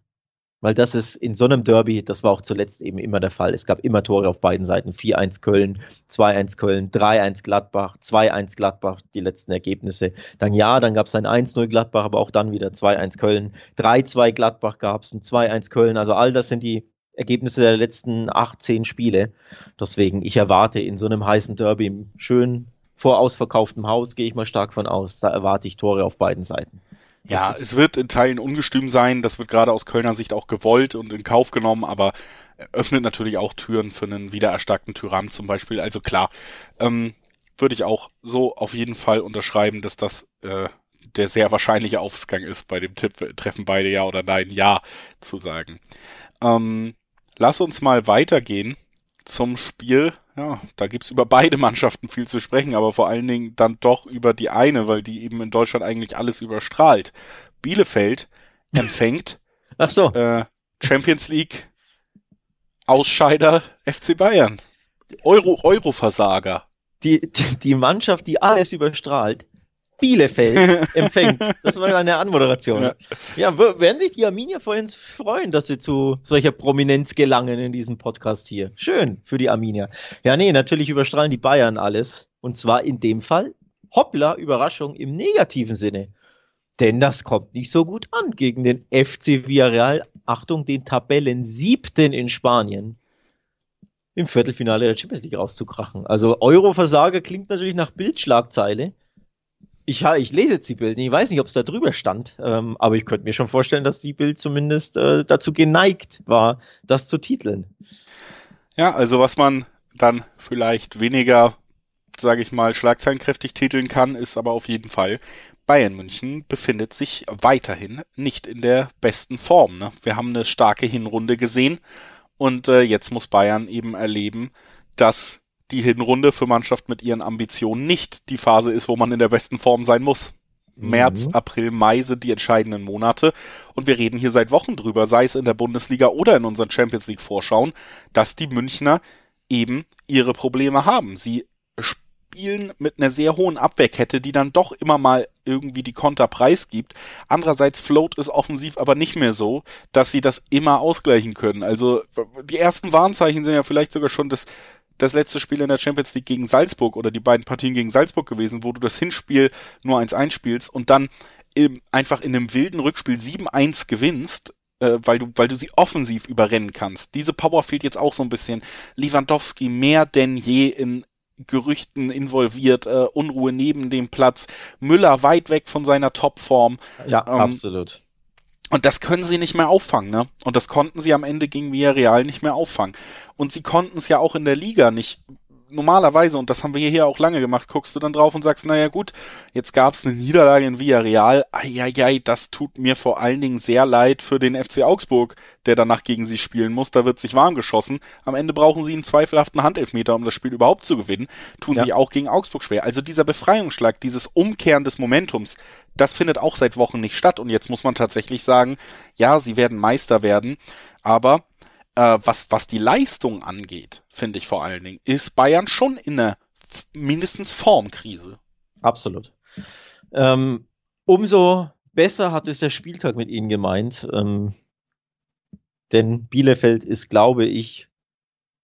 Weil das ist in so einem Derby, das war auch zuletzt eben immer der Fall. Es gab immer Tore auf beiden Seiten. 4-1 Köln, 2-1 Köln, 3-1 Gladbach, 2-1 Gladbach, die letzten Ergebnisse. Dann ja, dann gab es ein 1-0 Gladbach, aber auch dann wieder 2-1 Köln. 3-2 Gladbach gab es, ein 2-1 Köln. Also all das sind die Ergebnisse der letzten 18 Spiele. Deswegen, ich erwarte in so einem heißen Derby, schön vor ausverkauftem Haus, gehe ich mal stark von aus, da erwarte ich Tore auf beiden Seiten. Ja, es wird in Teilen ungestüm sein. Das wird gerade aus Kölner Sicht auch gewollt und in Kauf genommen, aber öffnet natürlich auch Türen für einen wiedererstarkten Tyrann zum Beispiel. Also klar, ähm, würde ich auch so auf jeden Fall unterschreiben, dass das äh, der sehr wahrscheinliche Ausgang ist bei dem Tipp, treffen beide ja oder nein, ja zu sagen. Ähm, lass uns mal weitergehen zum Spiel. Ja, da gibt's über beide Mannschaften viel zu sprechen, aber vor allen Dingen dann doch über die eine, weil die eben in Deutschland eigentlich alles überstrahlt. Bielefeld empfängt Ach so. äh, Champions League Ausscheider FC Bayern. Euro, Euroversager. Die, die Mannschaft, die alles überstrahlt, Bielefeld empfängt. Das war eine Anmoderation. Ja, ja werden sich die Arminia vorhin freuen, dass sie zu solcher Prominenz gelangen in diesem Podcast hier. Schön für die Arminia. Ja, nee, natürlich überstrahlen die Bayern alles. Und zwar in dem Fall, hoppla, Überraschung im negativen Sinne. Denn das kommt nicht so gut an gegen den FC Villarreal. Achtung, den Tabellen siebten in Spanien im Viertelfinale der Champions League rauszukrachen. Also Euro-Versager klingt natürlich nach Bildschlagzeile. Ich, ich lese jetzt die Bild. Ich weiß nicht, ob es da drüber stand, ähm, aber ich könnte mir schon vorstellen, dass die Bild zumindest äh, dazu geneigt war, das zu titeln. Ja, also was man dann vielleicht weniger, sage ich mal, schlagzeilenkräftig titeln kann, ist aber auf jeden Fall, Bayern München befindet sich weiterhin nicht in der besten Form. Ne? Wir haben eine starke Hinrunde gesehen und äh, jetzt muss Bayern eben erleben, dass die Hinrunde für Mannschaft mit ihren Ambitionen nicht die Phase ist, wo man in der besten Form sein muss. März, mhm. April, Mai sind die entscheidenden Monate. Und wir reden hier seit Wochen drüber, sei es in der Bundesliga oder in unseren Champions League Vorschauen, dass die Münchner eben ihre Probleme haben. Sie spielen mit einer sehr hohen Abwehrkette, die dann doch immer mal irgendwie die Konter preisgibt. Andererseits float es offensiv aber nicht mehr so, dass sie das immer ausgleichen können. Also die ersten Warnzeichen sind ja vielleicht sogar schon das, das letzte Spiel in der Champions League gegen Salzburg oder die beiden Partien gegen Salzburg gewesen, wo du das Hinspiel nur 1-1 spielst und dann im, einfach in einem wilden Rückspiel 7-1 gewinnst, äh, weil du, weil du sie offensiv überrennen kannst. Diese Power fehlt jetzt auch so ein bisschen. Lewandowski mehr denn je in Gerüchten involviert, äh, Unruhe neben dem Platz, Müller weit weg von seiner Topform. Ja, ähm, absolut. Und das können sie nicht mehr auffangen, ne? Und das konnten sie am Ende gegen Villarreal nicht mehr auffangen. Und sie konnten es ja auch in der Liga nicht normalerweise, und das haben wir hier auch lange gemacht, guckst du dann drauf und sagst, naja gut, jetzt gab es eine Niederlage in Villarreal, eieiei, das tut mir vor allen Dingen sehr leid für den FC Augsburg, der danach gegen sie spielen muss, da wird sich warm geschossen. Am Ende brauchen sie einen zweifelhaften Handelfmeter, um das Spiel überhaupt zu gewinnen, tun ja. sich auch gegen Augsburg schwer. Also dieser Befreiungsschlag, dieses Umkehren des Momentums, das findet auch seit Wochen nicht statt und jetzt muss man tatsächlich sagen, ja, sie werden Meister werden, aber äh, was, was die Leistung angeht, finde ich vor allen Dingen, ist Bayern schon in einer mindestens Formkrise. Absolut. Ähm, umso besser hat es der Spieltag mit ihnen gemeint. Ähm, denn Bielefeld ist, glaube ich,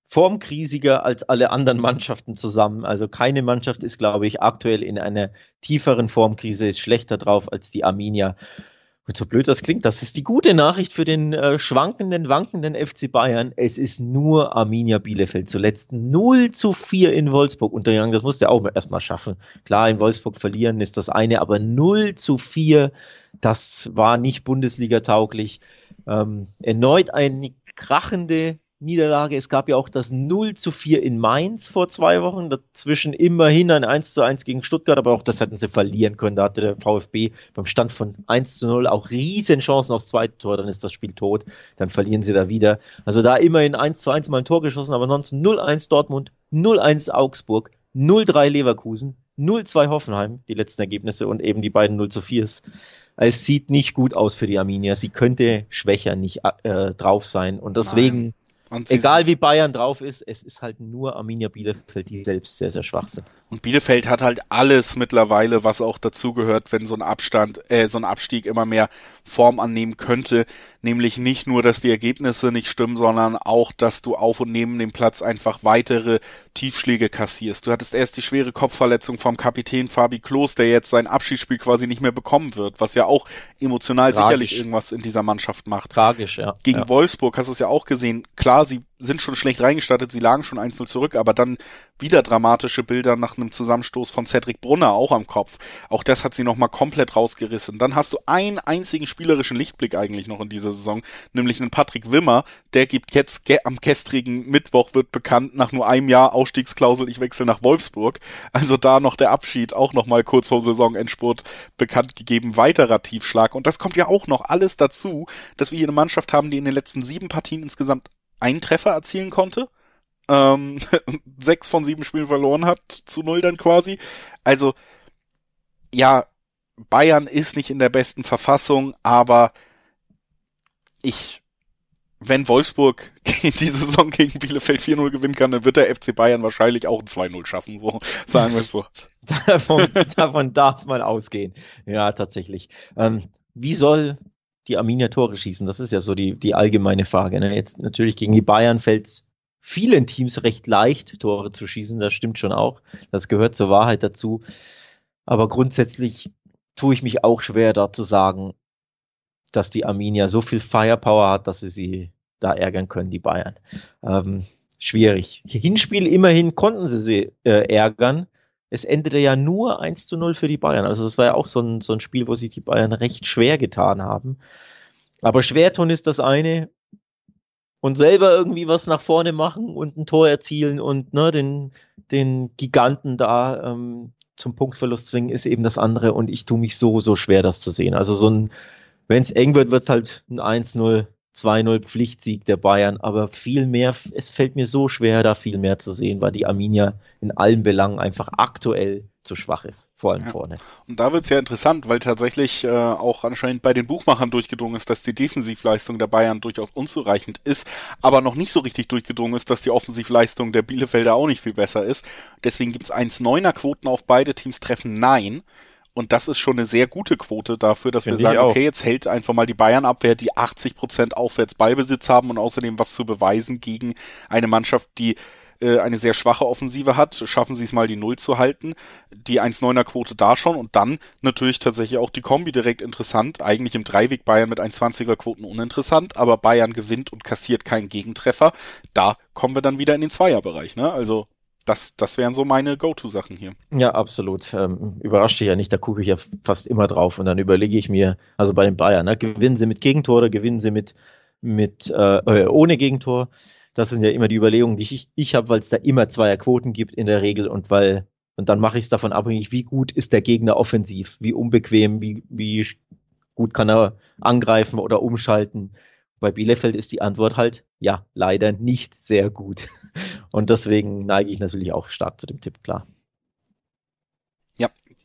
formkrisiger als alle anderen Mannschaften zusammen. Also keine Mannschaft ist, glaube ich, aktuell in einer tieferen Formkrise, ist schlechter drauf als die Arminia. So blöd das klingt, das ist die gute Nachricht für den äh, schwankenden, wankenden FC Bayern. Es ist nur Arminia Bielefeld. Zuletzt 0 zu 4 in Wolfsburg untergegangen. Das musste er auch erstmal schaffen. Klar, in Wolfsburg verlieren ist das eine, aber 0 zu 4, das war nicht Bundesliga tauglich. Ähm, erneut eine krachende Niederlage. Es gab ja auch das 0 zu 4 in Mainz vor zwei Wochen. Dazwischen immerhin ein 1 zu 1 gegen Stuttgart, aber auch das hätten sie verlieren können. Da hatte der VfB beim Stand von 1 zu 0 auch riesen Chancen aufs zweite Tor. Dann ist das Spiel tot. Dann verlieren sie da wieder. Also da immerhin 1 zu 1 mal ein Tor geschossen, aber ansonsten 0-1 Dortmund, 0-1 Augsburg, 0-3 Leverkusen, 0-2 Hoffenheim, die letzten Ergebnisse und eben die beiden 0 zu 4s. Es sieht nicht gut aus für die Arminia. Sie könnte schwächer nicht äh, drauf sein. Und deswegen Nein Egal wie Bayern drauf ist, es ist halt nur Arminia Bielefeld, die selbst sehr, sehr schwach sind. Und Bielefeld hat halt alles mittlerweile, was auch dazugehört, wenn so ein Abstand, äh, so ein Abstieg immer mehr Form annehmen könnte. Nämlich nicht nur, dass die Ergebnisse nicht stimmen, sondern auch, dass du auf und neben dem Platz einfach weitere Tiefschläge kassierst. Du hattest erst die schwere Kopfverletzung vom Kapitän Fabi Klos, der jetzt sein Abschiedsspiel quasi nicht mehr bekommen wird, was ja auch emotional Tragisch. sicherlich irgendwas in dieser Mannschaft macht. Tragisch, ja. Gegen ja. Wolfsburg hast du es ja auch gesehen. Klar, sie sind schon schlecht reingestartet, sie lagen schon 1-0 zurück, aber dann wieder dramatische Bilder nach einem Zusammenstoß von Cedric Brunner auch am Kopf. Auch das hat sie nochmal komplett rausgerissen. Dann hast du einen einzigen spielerischen Lichtblick eigentlich noch in dieser Saison, nämlich einen Patrick Wimmer, der gibt jetzt am gestrigen Mittwoch wird bekannt, nach nur einem Jahr Ausstiegsklausel, ich wechsle nach Wolfsburg. Also da noch der Abschied, auch nochmal kurz vor Saisonendspurt bekannt gegeben, weiterer Tiefschlag. Und das kommt ja auch noch alles dazu, dass wir hier eine Mannschaft haben, die in den letzten sieben Partien insgesamt einen Treffer erzielen konnte. Ähm, sechs von sieben Spielen verloren hat, zu null dann quasi. Also, ja, Bayern ist nicht in der besten Verfassung, aber ich, wenn Wolfsburg diese Saison gegen Bielefeld 4-0 gewinnen kann, dann wird der FC Bayern wahrscheinlich auch ein 2-0 schaffen, so sagen wir es so. davon, davon darf man ausgehen. Ja, tatsächlich. Ähm, wie soll die Arminia Tore schießen? Das ist ja so die, die allgemeine Frage. Ne? Jetzt natürlich gegen die Bayern fällt es vielen Teams recht leicht, Tore zu schießen. Das stimmt schon auch. Das gehört zur Wahrheit dazu. Aber grundsätzlich tue ich mich auch schwer, da zu sagen, dass die Arminia so viel Firepower hat, dass sie sie da ärgern können, die Bayern. Ähm, schwierig. Hinspiel immerhin konnten sie sie äh, ärgern. Es endete ja nur 1 zu 0 für die Bayern. Also das war ja auch so ein, so ein Spiel, wo sich die Bayern recht schwer getan haben. Aber schwer tun ist das eine. Und selber irgendwie was nach vorne machen und ein Tor erzielen und ne, den, den Giganten da ähm, zum Punktverlust zwingen, ist eben das andere. Und ich tue mich so, so schwer, das zu sehen. Also so ein wenn es eng wird, wird es halt ein 1-0 2-0 Pflichtsieg der Bayern, aber viel mehr, es fällt mir so schwer, da viel mehr zu sehen, weil die Arminia in allen Belangen einfach aktuell zu schwach ist, vor allem ja. vorne. Und da wird es ja interessant, weil tatsächlich äh, auch anscheinend bei den Buchmachern durchgedrungen ist, dass die Defensivleistung der Bayern durchaus unzureichend ist, aber noch nicht so richtig durchgedrungen ist, dass die Offensivleistung der Bielefelder auch nicht viel besser ist. Deswegen gibt es 1,9er Quoten auf beide Teams treffen Nein. Und das ist schon eine sehr gute Quote dafür, dass Find wir sagen, okay, jetzt hält einfach mal die Bayern-Abwehr, die 80 Prozent aufwärts Ballbesitz haben und außerdem was zu beweisen gegen eine Mannschaft, die äh, eine sehr schwache Offensive hat, schaffen sie es mal die Null zu halten. Die 1,9er Quote da schon und dann natürlich tatsächlich auch die Kombi direkt interessant. Eigentlich im Dreiweg Bayern mit 1,20er Quoten uninteressant, aber Bayern gewinnt und kassiert keinen Gegentreffer. Da kommen wir dann wieder in den Zweierbereich, ne? Also das, das wären so meine Go-To-Sachen hier. Ja, absolut. Ähm, überrascht dich ja nicht, da gucke ich ja fast immer drauf und dann überlege ich mir, also bei den Bayern, ne, gewinnen sie mit Gegentor oder gewinnen sie mit, mit äh, äh ohne Gegentor? Das sind ja immer die Überlegungen, die ich, ich habe, weil es da immer Zweierquoten gibt in der Regel und weil, und dann mache ich es davon abhängig, wie gut ist der Gegner offensiv, wie unbequem, wie, wie gut kann er angreifen oder umschalten. Bei Bielefeld ist die Antwort halt, ja, leider nicht sehr gut. Und deswegen neige ich natürlich auch stark zu dem Tipp, klar.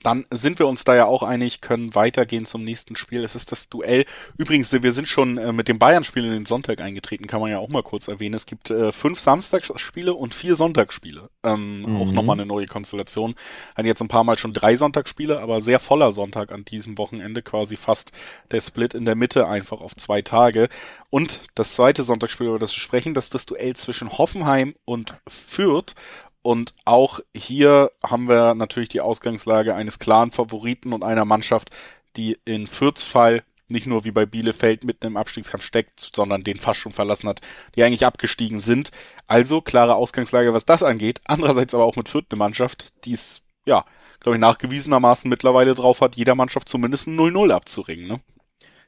Dann sind wir uns da ja auch einig, können weitergehen zum nächsten Spiel. Es ist das Duell. Übrigens, wir sind schon äh, mit dem Bayern-Spiel in den Sonntag eingetreten, kann man ja auch mal kurz erwähnen. Es gibt äh, fünf Samstagsspiele und vier Sonntagsspiele. Ähm, mhm. Auch nochmal eine neue Konstellation. Hatten jetzt ein paar Mal schon drei Sonntagsspiele, aber sehr voller Sonntag an diesem Wochenende, quasi fast der Split in der Mitte einfach auf zwei Tage. Und das zweite Sonntagsspiel, über das wir sprechen, das ist das Duell zwischen Hoffenheim und Fürth. Und auch hier haben wir natürlich die Ausgangslage eines klaren Favoriten und einer Mannschaft, die in Fürths Fall nicht nur wie bei Bielefeld mitten im Abstiegskampf steckt, sondern den fast schon verlassen hat, die eigentlich abgestiegen sind. Also klare Ausgangslage, was das angeht. Andererseits aber auch mit Fürth eine Mannschaft, die es, ja, glaube ich, nachgewiesenermaßen mittlerweile drauf hat, jeder Mannschaft zumindest ein 0-0 abzuringen. Ne?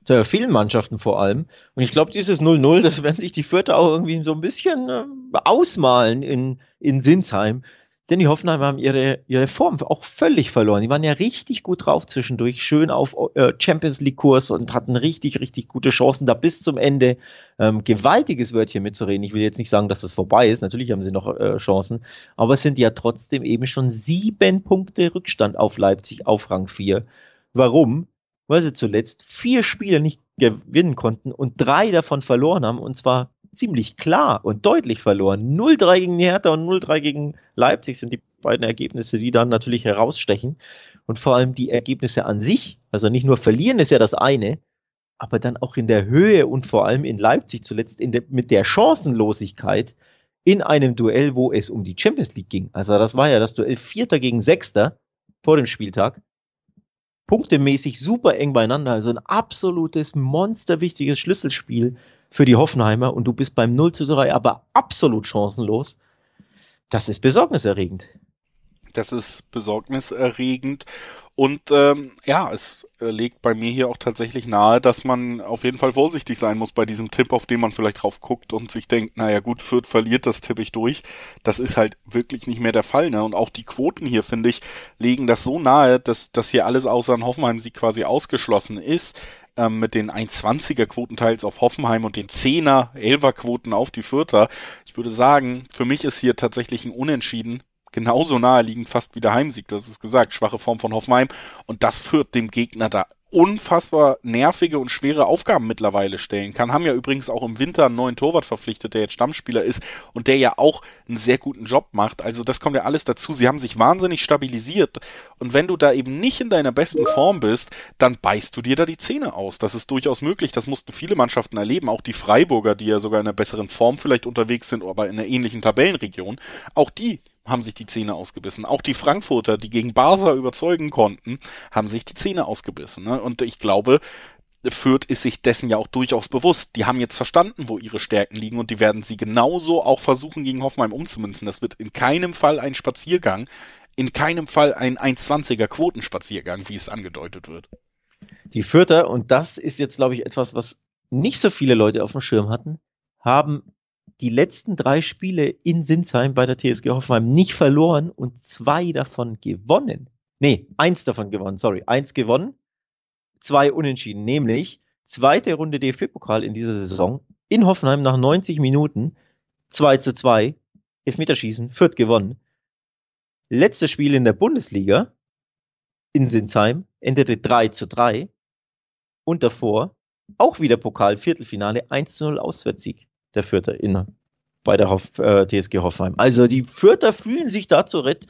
Der vielen Mannschaften vor allem. Und ich glaube, dieses 0-0, das werden sich die Vierter auch irgendwie so ein bisschen äh, ausmalen in, in Sinsheim. Denn die Hoffenheimer haben ihre, ihre Form auch völlig verloren. Die waren ja richtig gut drauf zwischendurch, schön auf äh, Champions League-Kurs und hatten richtig, richtig gute Chancen, da bis zum Ende ähm, gewaltiges Wörtchen mitzureden. Ich will jetzt nicht sagen, dass das vorbei ist. Natürlich haben sie noch äh, Chancen. Aber es sind ja trotzdem eben schon sieben Punkte Rückstand auf Leipzig auf Rang 4. Warum? Weil sie zuletzt vier Spiele nicht gewinnen konnten und drei davon verloren haben und zwar ziemlich klar und deutlich verloren. 0-3 gegen Hertha und 0-3 gegen Leipzig sind die beiden Ergebnisse, die dann natürlich herausstechen. Und vor allem die Ergebnisse an sich, also nicht nur verlieren ist ja das eine, aber dann auch in der Höhe und vor allem in Leipzig zuletzt in de, mit der Chancenlosigkeit in einem Duell, wo es um die Champions League ging. Also das war ja das Duell Vierter gegen Sechster vor dem Spieltag punktemäßig super eng beieinander. Also ein absolutes monsterwichtiges Schlüsselspiel für die Hoffenheimer und du bist beim 0 zu 3 aber absolut chancenlos. Das ist besorgniserregend. Das ist besorgniserregend. Und ähm, ja, es äh, legt bei mir hier auch tatsächlich nahe, dass man auf jeden Fall vorsichtig sein muss bei diesem Tipp, auf den man vielleicht drauf guckt und sich denkt, naja gut, Fürth verliert, das tippe ich durch. Das ist halt wirklich nicht mehr der Fall. Ne? Und auch die Quoten hier, finde ich, legen das so nahe, dass, dass hier alles außer ein Hoffenheim-Sieg quasi ausgeschlossen ist ähm, mit den 1,20er Quotenteils auf Hoffenheim und den 10er, 11er Quoten auf die Fürther. Ich würde sagen, für mich ist hier tatsächlich ein Unentschieden genauso naheliegend fast wie der Heimsieg. Du hast es gesagt, schwache Form von Hoffenheim. Und das führt dem Gegner da unfassbar nervige und schwere Aufgaben mittlerweile stellen kann. Haben ja übrigens auch im Winter einen neuen Torwart verpflichtet, der jetzt Stammspieler ist und der ja auch einen sehr guten Job macht. Also das kommt ja alles dazu. Sie haben sich wahnsinnig stabilisiert. Und wenn du da eben nicht in deiner besten Form bist, dann beißt du dir da die Zähne aus. Das ist durchaus möglich. Das mussten viele Mannschaften erleben. Auch die Freiburger, die ja sogar in einer besseren Form vielleicht unterwegs sind, aber in einer ähnlichen Tabellenregion. Auch die haben sich die Zähne ausgebissen. Auch die Frankfurter, die gegen Barca überzeugen konnten, haben sich die Zähne ausgebissen. Ne? Und ich glaube, Fürth ist sich dessen ja auch durchaus bewusst. Die haben jetzt verstanden, wo ihre Stärken liegen und die werden sie genauso auch versuchen, gegen Hoffenheim umzumünzen. Das wird in keinem Fall ein Spaziergang, in keinem Fall ein 1,20er Quotenspaziergang, wie es angedeutet wird. Die Fürther, und das ist jetzt, glaube ich, etwas, was nicht so viele Leute auf dem Schirm hatten, haben die letzten drei Spiele in Sinsheim bei der TSG Hoffenheim nicht verloren und zwei davon gewonnen. Nee, eins davon gewonnen, sorry. Eins gewonnen, zwei unentschieden, nämlich Zweite Runde DFB-Pokal in dieser Saison. In Hoffenheim nach 90 Minuten. 2 zu 2. Elfmeterschießen. Fürth gewonnen. Letztes Spiel in der Bundesliga. In Sinsheim. Endete 3 zu 3. Und davor auch wieder Pokal. Viertelfinale. 1 zu 0 Auswärtssieg der Fürther in, bei der Hoff, äh, TSG Hoffenheim. Also die Fürther fühlen sich da zuletzt,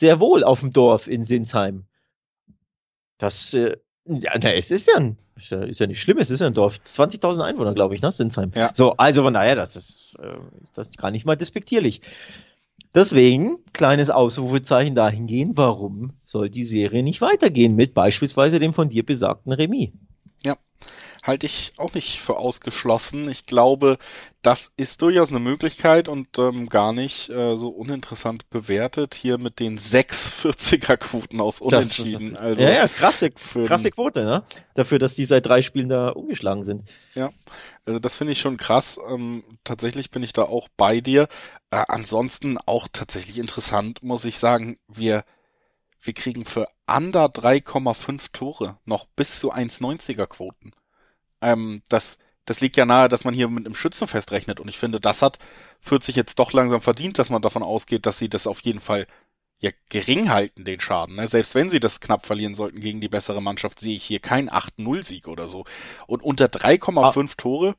sehr wohl auf dem Dorf in Sinsheim. Das, äh, ja, na, es ist ja, ein, ist ja, ist ja nicht schlimm, es ist ja ein Dorf. 20.000 Einwohner, glaube ich, ne? Sinsheim. Ja. So, also von daher, das ist, äh, das ist gar nicht mal despektierlich. Deswegen, kleines Ausrufezeichen dahingehend, warum soll die Serie nicht weitergehen mit beispielsweise dem von dir besagten Remis? Halte ich auch nicht für ausgeschlossen. Ich glaube, das ist durchaus eine Möglichkeit und ähm, gar nicht äh, so uninteressant bewertet hier mit den 640er Quoten aus Unentschieden. Das, also ja, ja, krasse, krasse Quote, ne? Dafür, dass die seit drei Spielen da umgeschlagen sind. Ja, also das finde ich schon krass. Ähm, tatsächlich bin ich da auch bei dir. Äh, ansonsten auch tatsächlich interessant, muss ich sagen, wir wir kriegen für under 3,5 Tore noch bis zu 1,90er Quoten. Ähm, das, das liegt ja nahe, dass man hier mit einem Schützenfest rechnet. Und ich finde, das hat 40 jetzt doch langsam verdient, dass man davon ausgeht, dass sie das auf jeden Fall ja gering halten, den Schaden. Ne? Selbst wenn sie das knapp verlieren sollten gegen die bessere Mannschaft, sehe ich hier keinen 8-0-Sieg oder so. Und unter 3,5 ah. Tore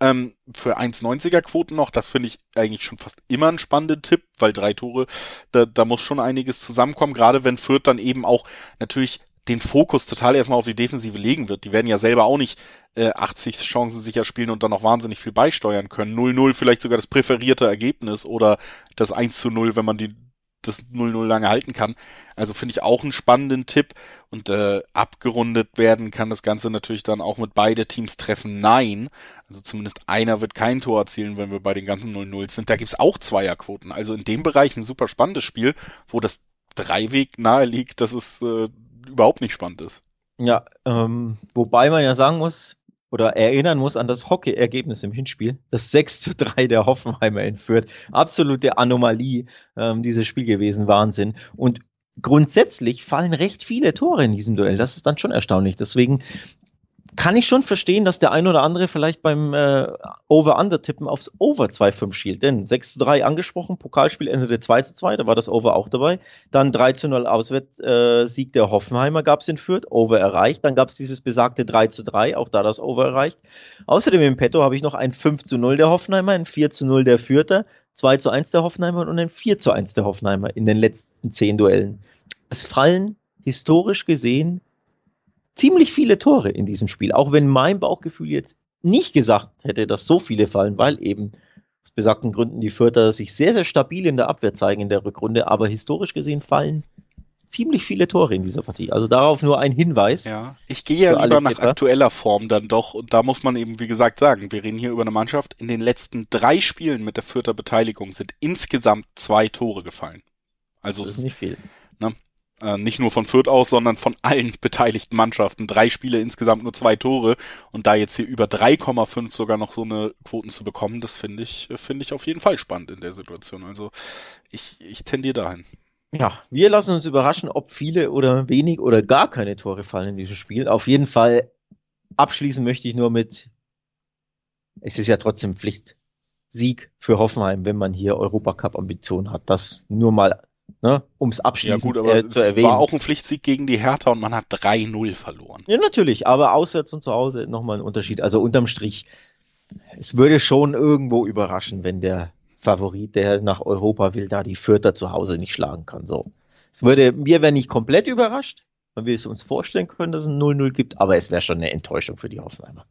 ähm, für 1,90er Quoten noch, das finde ich eigentlich schon fast immer ein spannender Tipp, weil drei Tore, da, da muss schon einiges zusammenkommen, gerade wenn Fürth dann eben auch natürlich den Fokus total erstmal auf die Defensive legen wird. Die werden ja selber auch nicht äh, 80 Chancen sicher spielen und dann noch wahnsinnig viel beisteuern können. 0-0 vielleicht sogar das präferierte Ergebnis oder das 1 0, wenn man die, das 0-0 lange halten kann. Also finde ich auch einen spannenden Tipp. Und äh, abgerundet werden kann das Ganze natürlich dann auch mit beide Teams treffen. Nein. Also zumindest einer wird kein Tor erzielen, wenn wir bei den ganzen 0-0 sind. Da gibt's auch Zweierquoten. Also in dem Bereich ein super spannendes Spiel, wo das Dreiweg nahe liegt, dass es äh, überhaupt nicht spannend ist. Ja, ähm, wobei man ja sagen muss, oder erinnern muss an das Hockey-Ergebnis im Hinspiel. Das 6 zu 3 der Hoffenheimer entführt. Absolute Anomalie, ähm, dieses Spiel gewesen. Wahnsinn. Und grundsätzlich fallen recht viele Tore in diesem Duell. Das ist dann schon erstaunlich. Deswegen kann ich schon verstehen, dass der ein oder andere vielleicht beim äh, Over-Under-Tippen aufs Over 2-5 schielt. Denn 6 zu 3 angesprochen, Pokalspiel endete 2 zu 2, da war das Over auch dabei. Dann 3 zu 0 Auswärtssieg äh, der Hoffenheimer gab es in Fürth, Over erreicht. Dann gab es dieses besagte 3 zu 3, auch da das Over erreicht. Außerdem im Petto habe ich noch ein 5 zu 0 der Hoffenheimer, ein 4 zu 0 der Fürther, 2 zu 1 der Hoffenheimer und ein 4 zu 1 der Hoffenheimer in den letzten 10 Duellen. Es fallen historisch gesehen ziemlich viele Tore in diesem Spiel, auch wenn mein Bauchgefühl jetzt nicht gesagt hätte, dass so viele fallen, weil eben aus besagten Gründen die Fürther sich sehr, sehr stabil in der Abwehr zeigen in der Rückrunde, aber historisch gesehen fallen ziemlich viele Tore in dieser Partie. Also darauf nur ein Hinweis. Ja, ich gehe ja lieber nach Tipper. aktueller Form dann doch und da muss man eben, wie gesagt, sagen, wir reden hier über eine Mannschaft. In den letzten drei Spielen mit der Fürther Beteiligung sind insgesamt zwei Tore gefallen. Also das ist nicht viel. Ne, äh, nicht nur von Fürth aus, sondern von allen beteiligten Mannschaften. Drei Spiele insgesamt nur zwei Tore und da jetzt hier über 3,5 sogar noch so eine Quoten zu bekommen, das finde ich, finde ich auf jeden Fall spannend in der Situation. Also ich, ich tendiere dahin. Ja, wir lassen uns überraschen, ob viele oder wenig oder gar keine Tore fallen in diesem Spiel. Auf jeden Fall abschließen möchte ich nur mit, es ist ja trotzdem Pflicht. Sieg für Hoffenheim, wenn man hier Europacup-Ambitionen hat. Das nur mal ne, um es abschließend ja, gut, aber äh, zu erwähnen. War auch ein Pflichtsieg gegen die Hertha und man hat 3-0 verloren. Ja, natürlich, aber auswärts und zu Hause nochmal ein Unterschied. Also unterm Strich, es würde schon irgendwo überraschen, wenn der Favorit, der nach Europa will, da die Fürther zu Hause nicht schlagen kann. So. Es würde, mir wäre nicht komplett überrascht, weil wir es uns vorstellen können, dass es ein 0-0 gibt, aber es wäre schon eine Enttäuschung für die Hoffenheimer.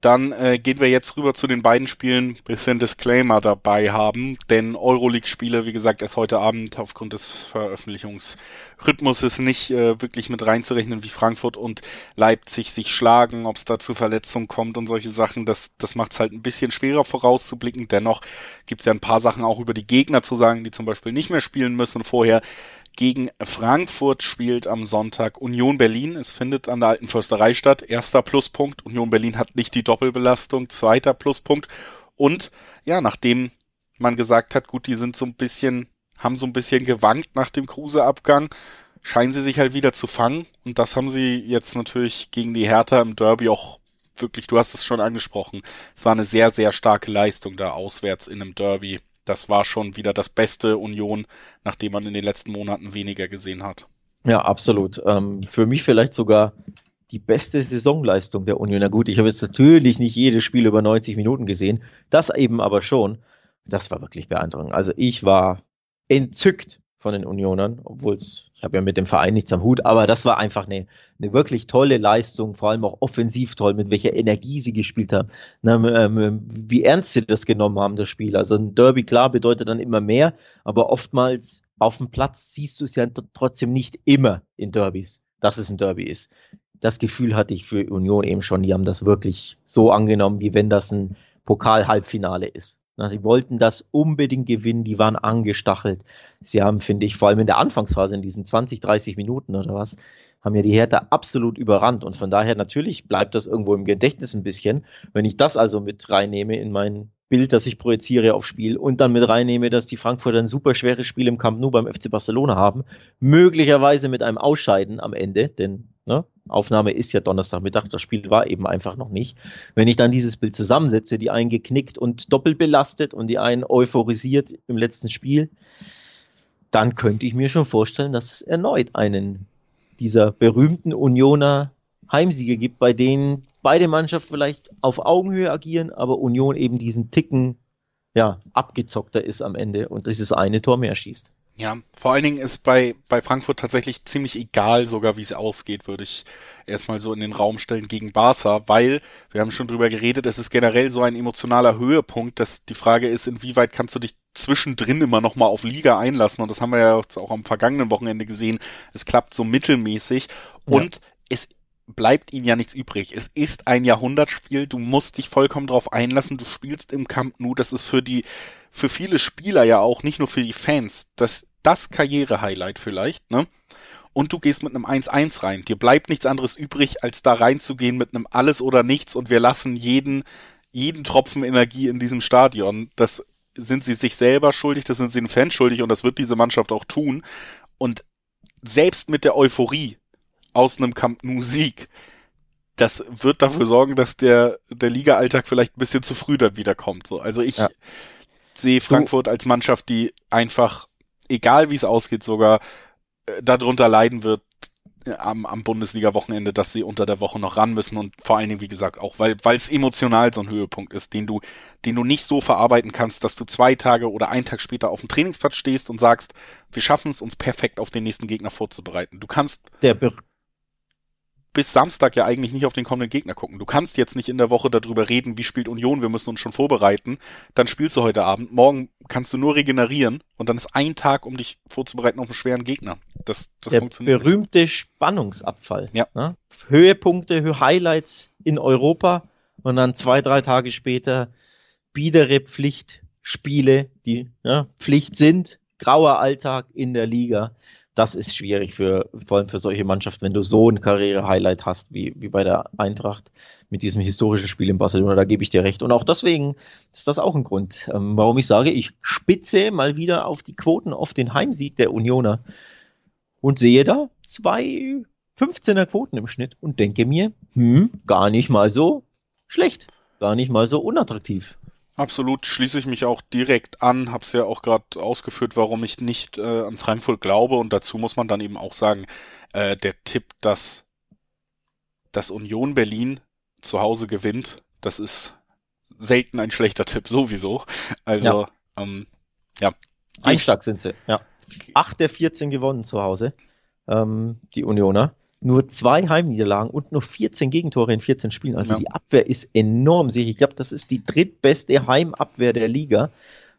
Dann äh, gehen wir jetzt rüber zu den beiden Spielen, bisschen Disclaimer dabei haben, denn Euroleague-Spiele, wie gesagt, erst heute Abend aufgrund des Veröffentlichungsrhythmuses nicht äh, wirklich mit reinzurechnen, wie Frankfurt und Leipzig sich schlagen, ob es da zu Verletzungen kommt und solche Sachen. Das, das macht es halt ein bisschen schwerer vorauszublicken. Dennoch gibt es ja ein paar Sachen auch über die Gegner zu sagen, die zum Beispiel nicht mehr spielen müssen vorher gegen Frankfurt spielt am Sonntag Union Berlin. Es findet an der alten Försterei statt. Erster Pluspunkt. Union Berlin hat nicht die Doppelbelastung. Zweiter Pluspunkt. Und ja, nachdem man gesagt hat, gut, die sind so ein bisschen, haben so ein bisschen gewankt nach dem Kruse-Abgang, scheinen sie sich halt wieder zu fangen. Und das haben sie jetzt natürlich gegen die Hertha im Derby auch wirklich, du hast es schon angesprochen, es war eine sehr, sehr starke Leistung da auswärts in einem Derby. Das war schon wieder das beste Union, nachdem man in den letzten Monaten weniger gesehen hat. Ja, absolut. Ähm, für mich vielleicht sogar die beste Saisonleistung der Union. Na gut, ich habe jetzt natürlich nicht jedes Spiel über 90 Minuten gesehen, das eben aber schon. Das war wirklich beeindruckend. Also ich war entzückt von den Unionern, obwohl es, ich habe ja mit dem Verein nichts am Hut, aber das war einfach eine, eine wirklich tolle Leistung, vor allem auch offensiv toll, mit welcher Energie sie gespielt haben, Na, ähm, wie ernst sie das genommen haben, das Spiel. Also ein Derby, klar, bedeutet dann immer mehr, aber oftmals auf dem Platz siehst du es ja trotzdem nicht immer in Derbys, dass es ein Derby ist. Das Gefühl hatte ich für Union eben schon, die haben das wirklich so angenommen, wie wenn das ein Pokal-Halbfinale ist. Sie wollten das unbedingt gewinnen, die waren angestachelt. Sie haben, finde ich, vor allem in der Anfangsphase, in diesen 20, 30 Minuten oder was, haben ja die Hertha absolut überrannt. Und von daher natürlich bleibt das irgendwo im Gedächtnis ein bisschen. Wenn ich das also mit reinnehme in mein Bild, das ich projiziere aufs Spiel und dann mit reinnehme, dass die Frankfurter ein super schweres Spiel im Camp Nou beim FC Barcelona haben, möglicherweise mit einem Ausscheiden am Ende, denn ne, Aufnahme ist ja Donnerstagmittag, das Spiel war eben einfach noch nicht. Wenn ich dann dieses Bild zusammensetze, die einen geknickt und doppelt belastet und die einen euphorisiert im letzten Spiel, dann könnte ich mir schon vorstellen, dass es erneut einen dieser berühmten Unioner Heimsiege gibt, bei denen beide Mannschaften vielleicht auf Augenhöhe agieren, aber Union eben diesen Ticken ja, abgezockter ist am Ende und dieses eine Tor mehr schießt. Ja, vor allen Dingen ist bei, bei Frankfurt tatsächlich ziemlich egal sogar, wie es ausgeht, würde ich erstmal so in den Raum stellen gegen Barca, weil, wir haben schon drüber geredet, es ist generell so ein emotionaler Höhepunkt, dass die Frage ist, inwieweit kannst du dich zwischendrin immer nochmal auf Liga einlassen und das haben wir ja auch am vergangenen Wochenende gesehen, es klappt so mittelmäßig und ja. es bleibt ihnen ja nichts übrig. Es ist ein Jahrhundertspiel, du musst dich vollkommen drauf einlassen, du spielst im Camp Nou, das ist für die, für viele Spieler ja auch, nicht nur für die Fans, das das Karriere-Highlight vielleicht, ne? Und du gehst mit einem 1-1 rein. Dir bleibt nichts anderes übrig, als da reinzugehen mit einem Alles oder Nichts und wir lassen jeden, jeden Tropfen Energie in diesem Stadion. Das sind sie sich selber schuldig, das sind sie den Fans schuldig und das wird diese Mannschaft auch tun. Und selbst mit der Euphorie aus einem Camp Nou Sieg, das wird dafür sorgen, dass der, der Liga-Alltag vielleicht ein bisschen zu früh dann wiederkommt. So, also ich ja. sehe Frankfurt als Mannschaft, die einfach egal wie es ausgeht, sogar äh, darunter leiden wird äh, am, am Bundesliga-Wochenende, dass sie unter der Woche noch ran müssen und vor allen Dingen, wie gesagt, auch weil weil es emotional so ein Höhepunkt ist, den du, den du nicht so verarbeiten kannst, dass du zwei Tage oder einen Tag später auf dem Trainingsplatz stehst und sagst, wir schaffen es, uns perfekt auf den nächsten Gegner vorzubereiten. Du kannst der bis Samstag ja eigentlich nicht auf den kommenden Gegner gucken. Du kannst jetzt nicht in der Woche darüber reden, wie spielt Union, wir müssen uns schon vorbereiten. Dann spielst du heute Abend. Morgen kannst du nur regenerieren und dann ist ein Tag, um dich vorzubereiten auf einen schweren Gegner. Das, das der funktioniert. berühmte nicht. Spannungsabfall. Ja. Ne? Höhepunkte, Highlights in Europa und dann zwei, drei Tage später biedere Pflichtspiele, die ja, Pflicht sind, grauer Alltag in der Liga das ist schwierig für, vor allem für solche Mannschaften, wenn du so ein Karriere-Highlight hast, wie, wie bei der Eintracht mit diesem historischen Spiel in Barcelona, da gebe ich dir recht. Und auch deswegen ist das auch ein Grund, ähm, warum ich sage, ich spitze mal wieder auf die Quoten auf den Heimsieg der Unioner und sehe da zwei 15er Quoten im Schnitt und denke mir, hm, gar nicht mal so schlecht, gar nicht mal so unattraktiv. Absolut, schließe ich mich auch direkt an, habe es ja auch gerade ausgeführt, warum ich nicht äh, an Frankfurt glaube und dazu muss man dann eben auch sagen, äh, der Tipp, dass, dass Union Berlin zu Hause gewinnt, das ist selten ein schlechter Tipp, sowieso. Also, ja. Ähm, ja. Einstark sind sie, ja. Acht der 14 gewonnen zu Hause, ähm, die Unioner nur zwei Heimniederlagen und nur 14 Gegentore in 14 Spielen. Also ja. die Abwehr ist enorm sicher. Ich glaube, das ist die drittbeste Heimabwehr der Liga.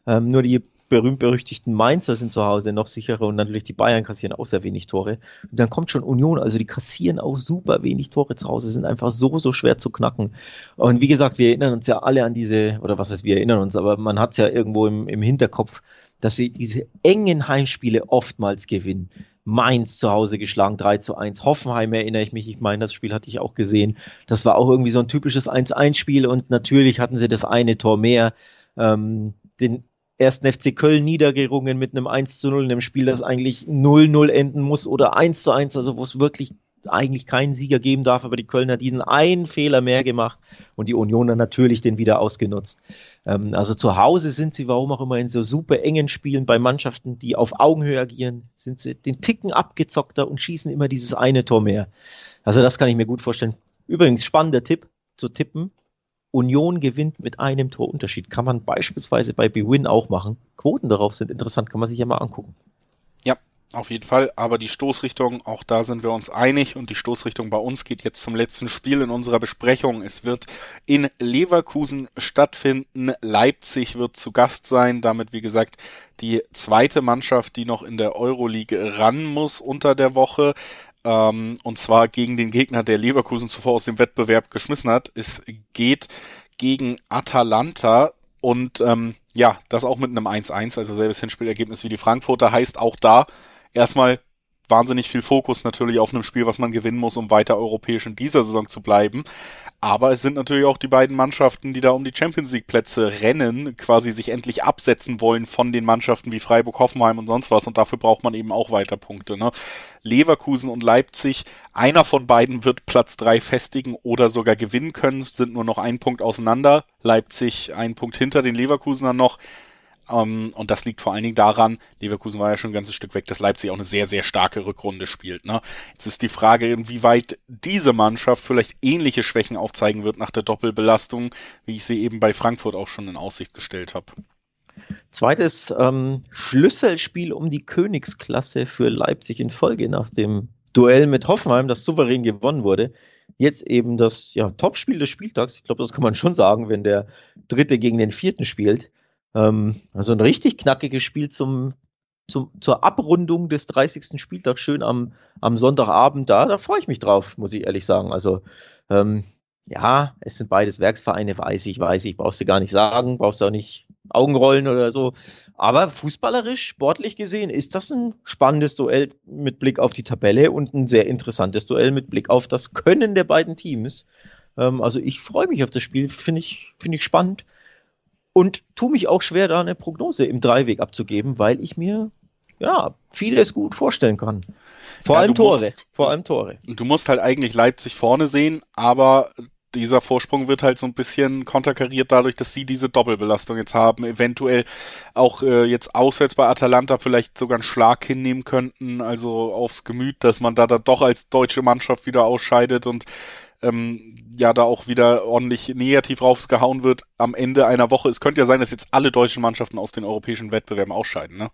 Ähm, nur die berühmt-berüchtigten Mainzer sind zu Hause noch sicherer und natürlich die Bayern kassieren auch sehr wenig Tore. Und dann kommt schon Union, also die kassieren auch super wenig Tore zu Hause, sind einfach so, so schwer zu knacken. Und wie gesagt, wir erinnern uns ja alle an diese, oder was heißt, wir erinnern uns, aber man hat es ja irgendwo im, im Hinterkopf, dass sie diese engen Heimspiele oftmals gewinnen. Mainz zu Hause geschlagen, 3 zu 1. Hoffenheim erinnere ich mich, ich meine, das Spiel hatte ich auch gesehen. Das war auch irgendwie so ein typisches 1-1-Spiel und natürlich hatten sie das eine Tor mehr. Ähm, den ersten FC Köln niedergerungen mit einem 1 zu 0 in einem Spiel, das eigentlich 0-0 enden muss oder 1 zu 1, also wo es wirklich eigentlich keinen Sieger geben darf, aber die Kölner diesen einen Fehler mehr gemacht und die Unioner natürlich den wieder ausgenutzt. Ähm, also zu Hause sind sie, warum auch immer, in so super engen Spielen bei Mannschaften, die auf Augenhöhe agieren, sind sie den Ticken abgezockter und schießen immer dieses eine Tor mehr. Also das kann ich mir gut vorstellen. Übrigens, spannender Tipp zu tippen. Union gewinnt mit einem Torunterschied. Kann man beispielsweise bei BWin auch machen. Quoten darauf sind interessant, kann man sich ja mal angucken. Auf jeden Fall, aber die Stoßrichtung, auch da sind wir uns einig und die Stoßrichtung bei uns geht jetzt zum letzten Spiel in unserer Besprechung. Es wird in Leverkusen stattfinden. Leipzig wird zu Gast sein. Damit, wie gesagt, die zweite Mannschaft, die noch in der Euroleague ran muss unter der Woche. Ähm, und zwar gegen den Gegner, der Leverkusen zuvor aus dem Wettbewerb geschmissen hat. Es geht gegen Atalanta und ähm, ja, das auch mit einem 1-1, also selbes Hinspielergebnis wie die Frankfurter, heißt auch da erstmal wahnsinnig viel Fokus natürlich auf einem Spiel, was man gewinnen muss, um weiter europäisch in dieser Saison zu bleiben. Aber es sind natürlich auch die beiden Mannschaften, die da um die Champions League Plätze rennen, quasi sich endlich absetzen wollen von den Mannschaften wie Freiburg, Hoffenheim und sonst was. Und dafür braucht man eben auch weiter Punkte. Ne? Leverkusen und Leipzig, einer von beiden wird Platz drei festigen oder sogar gewinnen können, sind nur noch ein Punkt auseinander. Leipzig ein Punkt hinter den Leverkusenern noch. Ähm, und das liegt vor allen Dingen daran, Leverkusen war ja schon ein ganzes Stück weg, dass Leipzig auch eine sehr, sehr starke Rückrunde spielt. Ne? Jetzt ist die Frage, inwieweit diese Mannschaft vielleicht ähnliche Schwächen aufzeigen wird nach der Doppelbelastung, wie ich sie eben bei Frankfurt auch schon in Aussicht gestellt habe. Zweites ähm, Schlüsselspiel um die Königsklasse für Leipzig in Folge nach dem Duell mit Hoffenheim, das souverän gewonnen wurde. Jetzt eben das ja, Topspiel des Spieltags. Ich glaube, das kann man schon sagen, wenn der Dritte gegen den Vierten spielt. Ähm, also ein richtig knackiges Spiel zum, zum, zur Abrundung des 30. Spieltags, schön am, am Sonntagabend. Da, da freue ich mich drauf, muss ich ehrlich sagen. Also, ähm, ja, es sind beides Werksvereine, weiß ich, weiß ich, brauchst du gar nicht sagen, brauchst du auch nicht Augenrollen oder so. Aber fußballerisch, sportlich gesehen, ist das ein spannendes Duell mit Blick auf die Tabelle und ein sehr interessantes Duell mit Blick auf das Können der beiden Teams. Ähm, also ich freue mich auf das Spiel, finde ich, finde ich spannend und tu mich auch schwer, da eine Prognose im Dreiweg abzugeben, weil ich mir ja vieles gut vorstellen kann. Vor ja, allem Tore, musst, vor allem Tore. Du musst halt eigentlich Leipzig vorne sehen, aber dieser Vorsprung wird halt so ein bisschen konterkariert dadurch, dass sie diese Doppelbelastung jetzt haben, eventuell auch äh, jetzt auswärts bei Atalanta vielleicht sogar einen Schlag hinnehmen könnten, also aufs Gemüt, dass man da, da doch als deutsche Mannschaft wieder ausscheidet und ähm, ja da auch wieder ordentlich negativ rausgehauen wird am Ende einer Woche. Es könnte ja sein, dass jetzt alle deutschen Mannschaften aus den europäischen Wettbewerben ausscheiden, ne?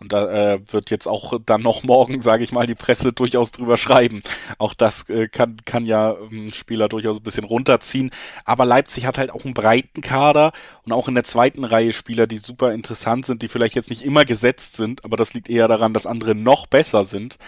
Und da äh, wird jetzt auch dann noch morgen, sage ich mal, die Presse durchaus drüber schreiben. Auch das äh, kann, kann ja ähm, Spieler durchaus ein bisschen runterziehen. Aber Leipzig hat halt auch einen breiten Kader und auch in der zweiten Reihe Spieler, die super interessant sind, die vielleicht jetzt nicht immer gesetzt sind, aber das liegt eher daran, dass andere noch besser sind.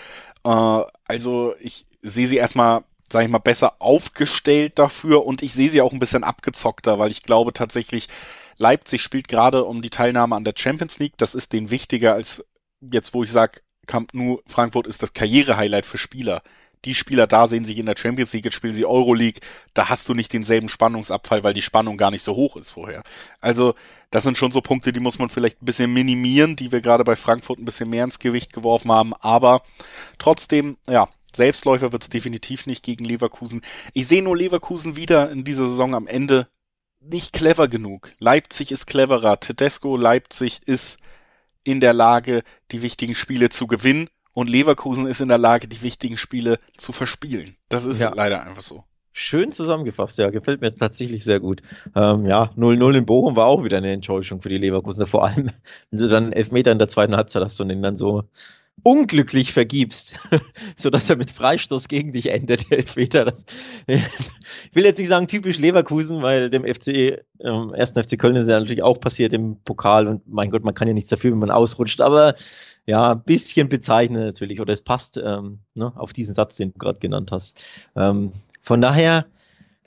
Äh, also ich sehe sie erstmal sage ich mal, besser aufgestellt dafür und ich sehe sie auch ein bisschen abgezockter, weil ich glaube tatsächlich, Leipzig spielt gerade um die Teilnahme an der Champions League. Das ist denen wichtiger als jetzt, wo ich sage, Camp Nou Frankfurt ist das Karrierehighlight für Spieler. Die Spieler da sehen sich in der Champions League, jetzt spielen sie Euroleague, da hast du nicht denselben Spannungsabfall, weil die Spannung gar nicht so hoch ist vorher. Also, das sind schon so Punkte, die muss man vielleicht ein bisschen minimieren, die wir gerade bei Frankfurt ein bisschen mehr ins Gewicht geworfen haben, aber trotzdem, ja, Selbstläufer wird es definitiv nicht gegen Leverkusen. Ich sehe nur Leverkusen wieder in dieser Saison am Ende nicht clever genug. Leipzig ist cleverer. Tedesco Leipzig ist in der Lage, die wichtigen Spiele zu gewinnen und Leverkusen ist in der Lage, die wichtigen Spiele zu verspielen. Das ist ja. leider einfach so. Schön zusammengefasst, ja, gefällt mir tatsächlich sehr gut. Ähm, ja, 0-0 in Bochum war auch wieder eine Enttäuschung für die Leverkusen. Vor allem, wenn du dann Elfmeter in der zweiten Halbzeit hast und den dann so unglücklich vergibst, so dass er mit Freistoß gegen dich endet, Elfmeter. Das, ich will jetzt nicht sagen typisch Leverkusen, weil dem FC, ähm, ersten FC Köln ist ja natürlich auch passiert im Pokal und mein Gott, man kann ja nichts dafür, wenn man ausrutscht, aber ja, ein bisschen bezeichnend natürlich, oder es passt ähm, ne, auf diesen Satz, den du gerade genannt hast. Ähm, von daher,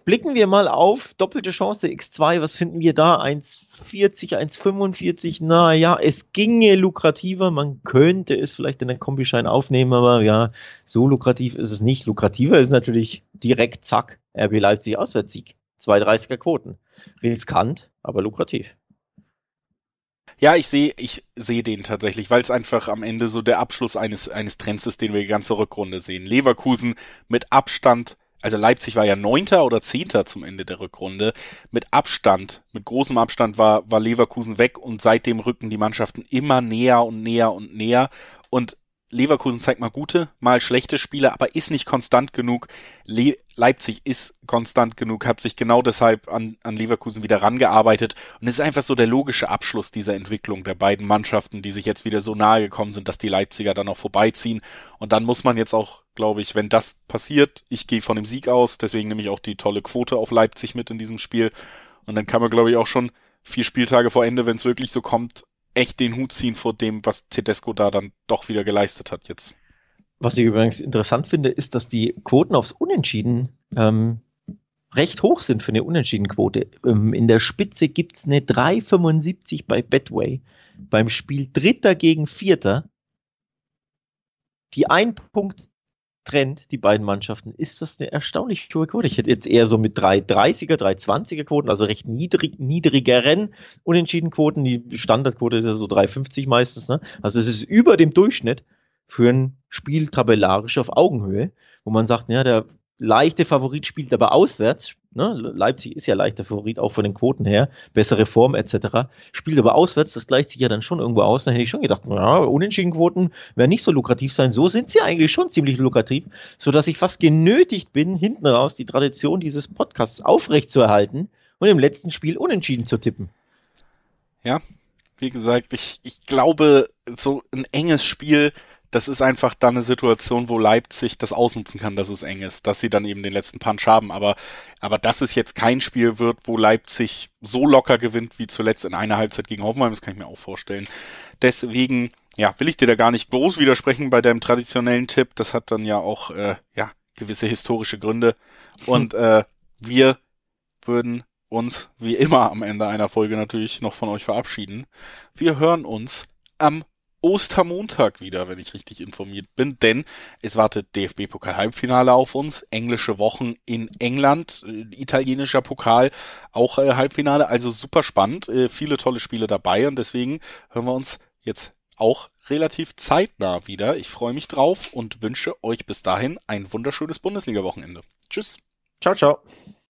Blicken wir mal auf doppelte Chance X2. Was finden wir da? 1,40, 1,45. Naja, es ginge lukrativer. Man könnte es vielleicht in den Kombischein aufnehmen, aber ja, so lukrativ ist es nicht. Lukrativer ist natürlich direkt zack, RB Leipzig Auswärtssieg. 2,30er Quoten. Riskant, aber lukrativ. Ja, ich sehe, ich sehe den tatsächlich, weil es einfach am Ende so der Abschluss eines, eines Trends ist, den wir die ganze Rückrunde sehen. Leverkusen mit Abstand, also Leipzig war ja Neunter oder Zehnter zum Ende der Rückrunde. Mit Abstand, mit großem Abstand war, war Leverkusen weg und seitdem rücken die Mannschaften immer näher und näher und näher. Und Leverkusen zeigt mal gute, mal schlechte Spiele, aber ist nicht konstant genug. Le Leipzig ist konstant genug, hat sich genau deshalb an, an Leverkusen wieder rangearbeitet und es ist einfach so der logische Abschluss dieser Entwicklung der beiden Mannschaften, die sich jetzt wieder so nahe gekommen sind, dass die Leipziger dann auch vorbeiziehen. Und dann muss man jetzt auch, glaube ich, wenn das passiert, ich gehe von dem Sieg aus, deswegen nehme ich auch die tolle Quote auf Leipzig mit in diesem Spiel. Und dann kann man, glaube ich, auch schon vier Spieltage vor Ende, wenn es wirklich so kommt, echt den Hut ziehen vor dem, was Tedesco da dann doch wieder geleistet hat jetzt. Was ich übrigens interessant finde, ist, dass die Quoten aufs Unentschieden ähm, recht hoch sind für eine Unentschiedenquote. Ähm, in der Spitze gibt's eine 3,75 bei Betway. Beim Spiel Dritter gegen Vierter, die ein Punkt trennt, die beiden Mannschaften, ist das eine erstaunlich hohe Quote. Ich hätte jetzt eher so mit 3,30er, 3,20er Quoten, also recht niedrig, niedrigeren Unentschiedenquoten. Die Standardquote ist ja so 3,50 meistens. Ne? Also es ist über dem Durchschnitt für ein Spiel tabellarisch auf Augenhöhe, wo man sagt, ja, der leichte Favorit spielt aber auswärts. Ne? Leipzig ist ja leichter Favorit, auch von den Quoten her, bessere Form etc. Spielt aber auswärts, das gleicht sich ja dann schon irgendwo aus. Dann hätte ich schon gedacht, ja, unentschieden Quoten werden nicht so lukrativ sein. So sind sie eigentlich schon ziemlich lukrativ, sodass ich fast genötigt bin, hinten raus die Tradition dieses Podcasts aufrechtzuerhalten und im letzten Spiel unentschieden zu tippen. Ja, wie gesagt, ich, ich glaube, so ein enges Spiel das ist einfach dann eine Situation, wo Leipzig das ausnutzen kann, dass es eng ist, dass sie dann eben den letzten Punch haben. Aber, aber dass es jetzt kein Spiel wird, wo Leipzig so locker gewinnt wie zuletzt in einer Halbzeit gegen Hoffenheim, das kann ich mir auch vorstellen. Deswegen, ja, will ich dir da gar nicht groß widersprechen bei deinem traditionellen Tipp. Das hat dann ja auch, äh, ja, gewisse historische Gründe. Und äh, wir würden uns wie immer am Ende einer Folge natürlich noch von euch verabschieden. Wir hören uns am Ostermontag wieder, wenn ich richtig informiert bin, denn es wartet DFB-Pokal-Halbfinale auf uns, englische Wochen in England, äh, italienischer Pokal auch äh, Halbfinale, also super spannend, äh, viele tolle Spiele dabei und deswegen hören wir uns jetzt auch relativ zeitnah wieder. Ich freue mich drauf und wünsche euch bis dahin ein wunderschönes Bundesliga-Wochenende. Tschüss. Ciao, ciao.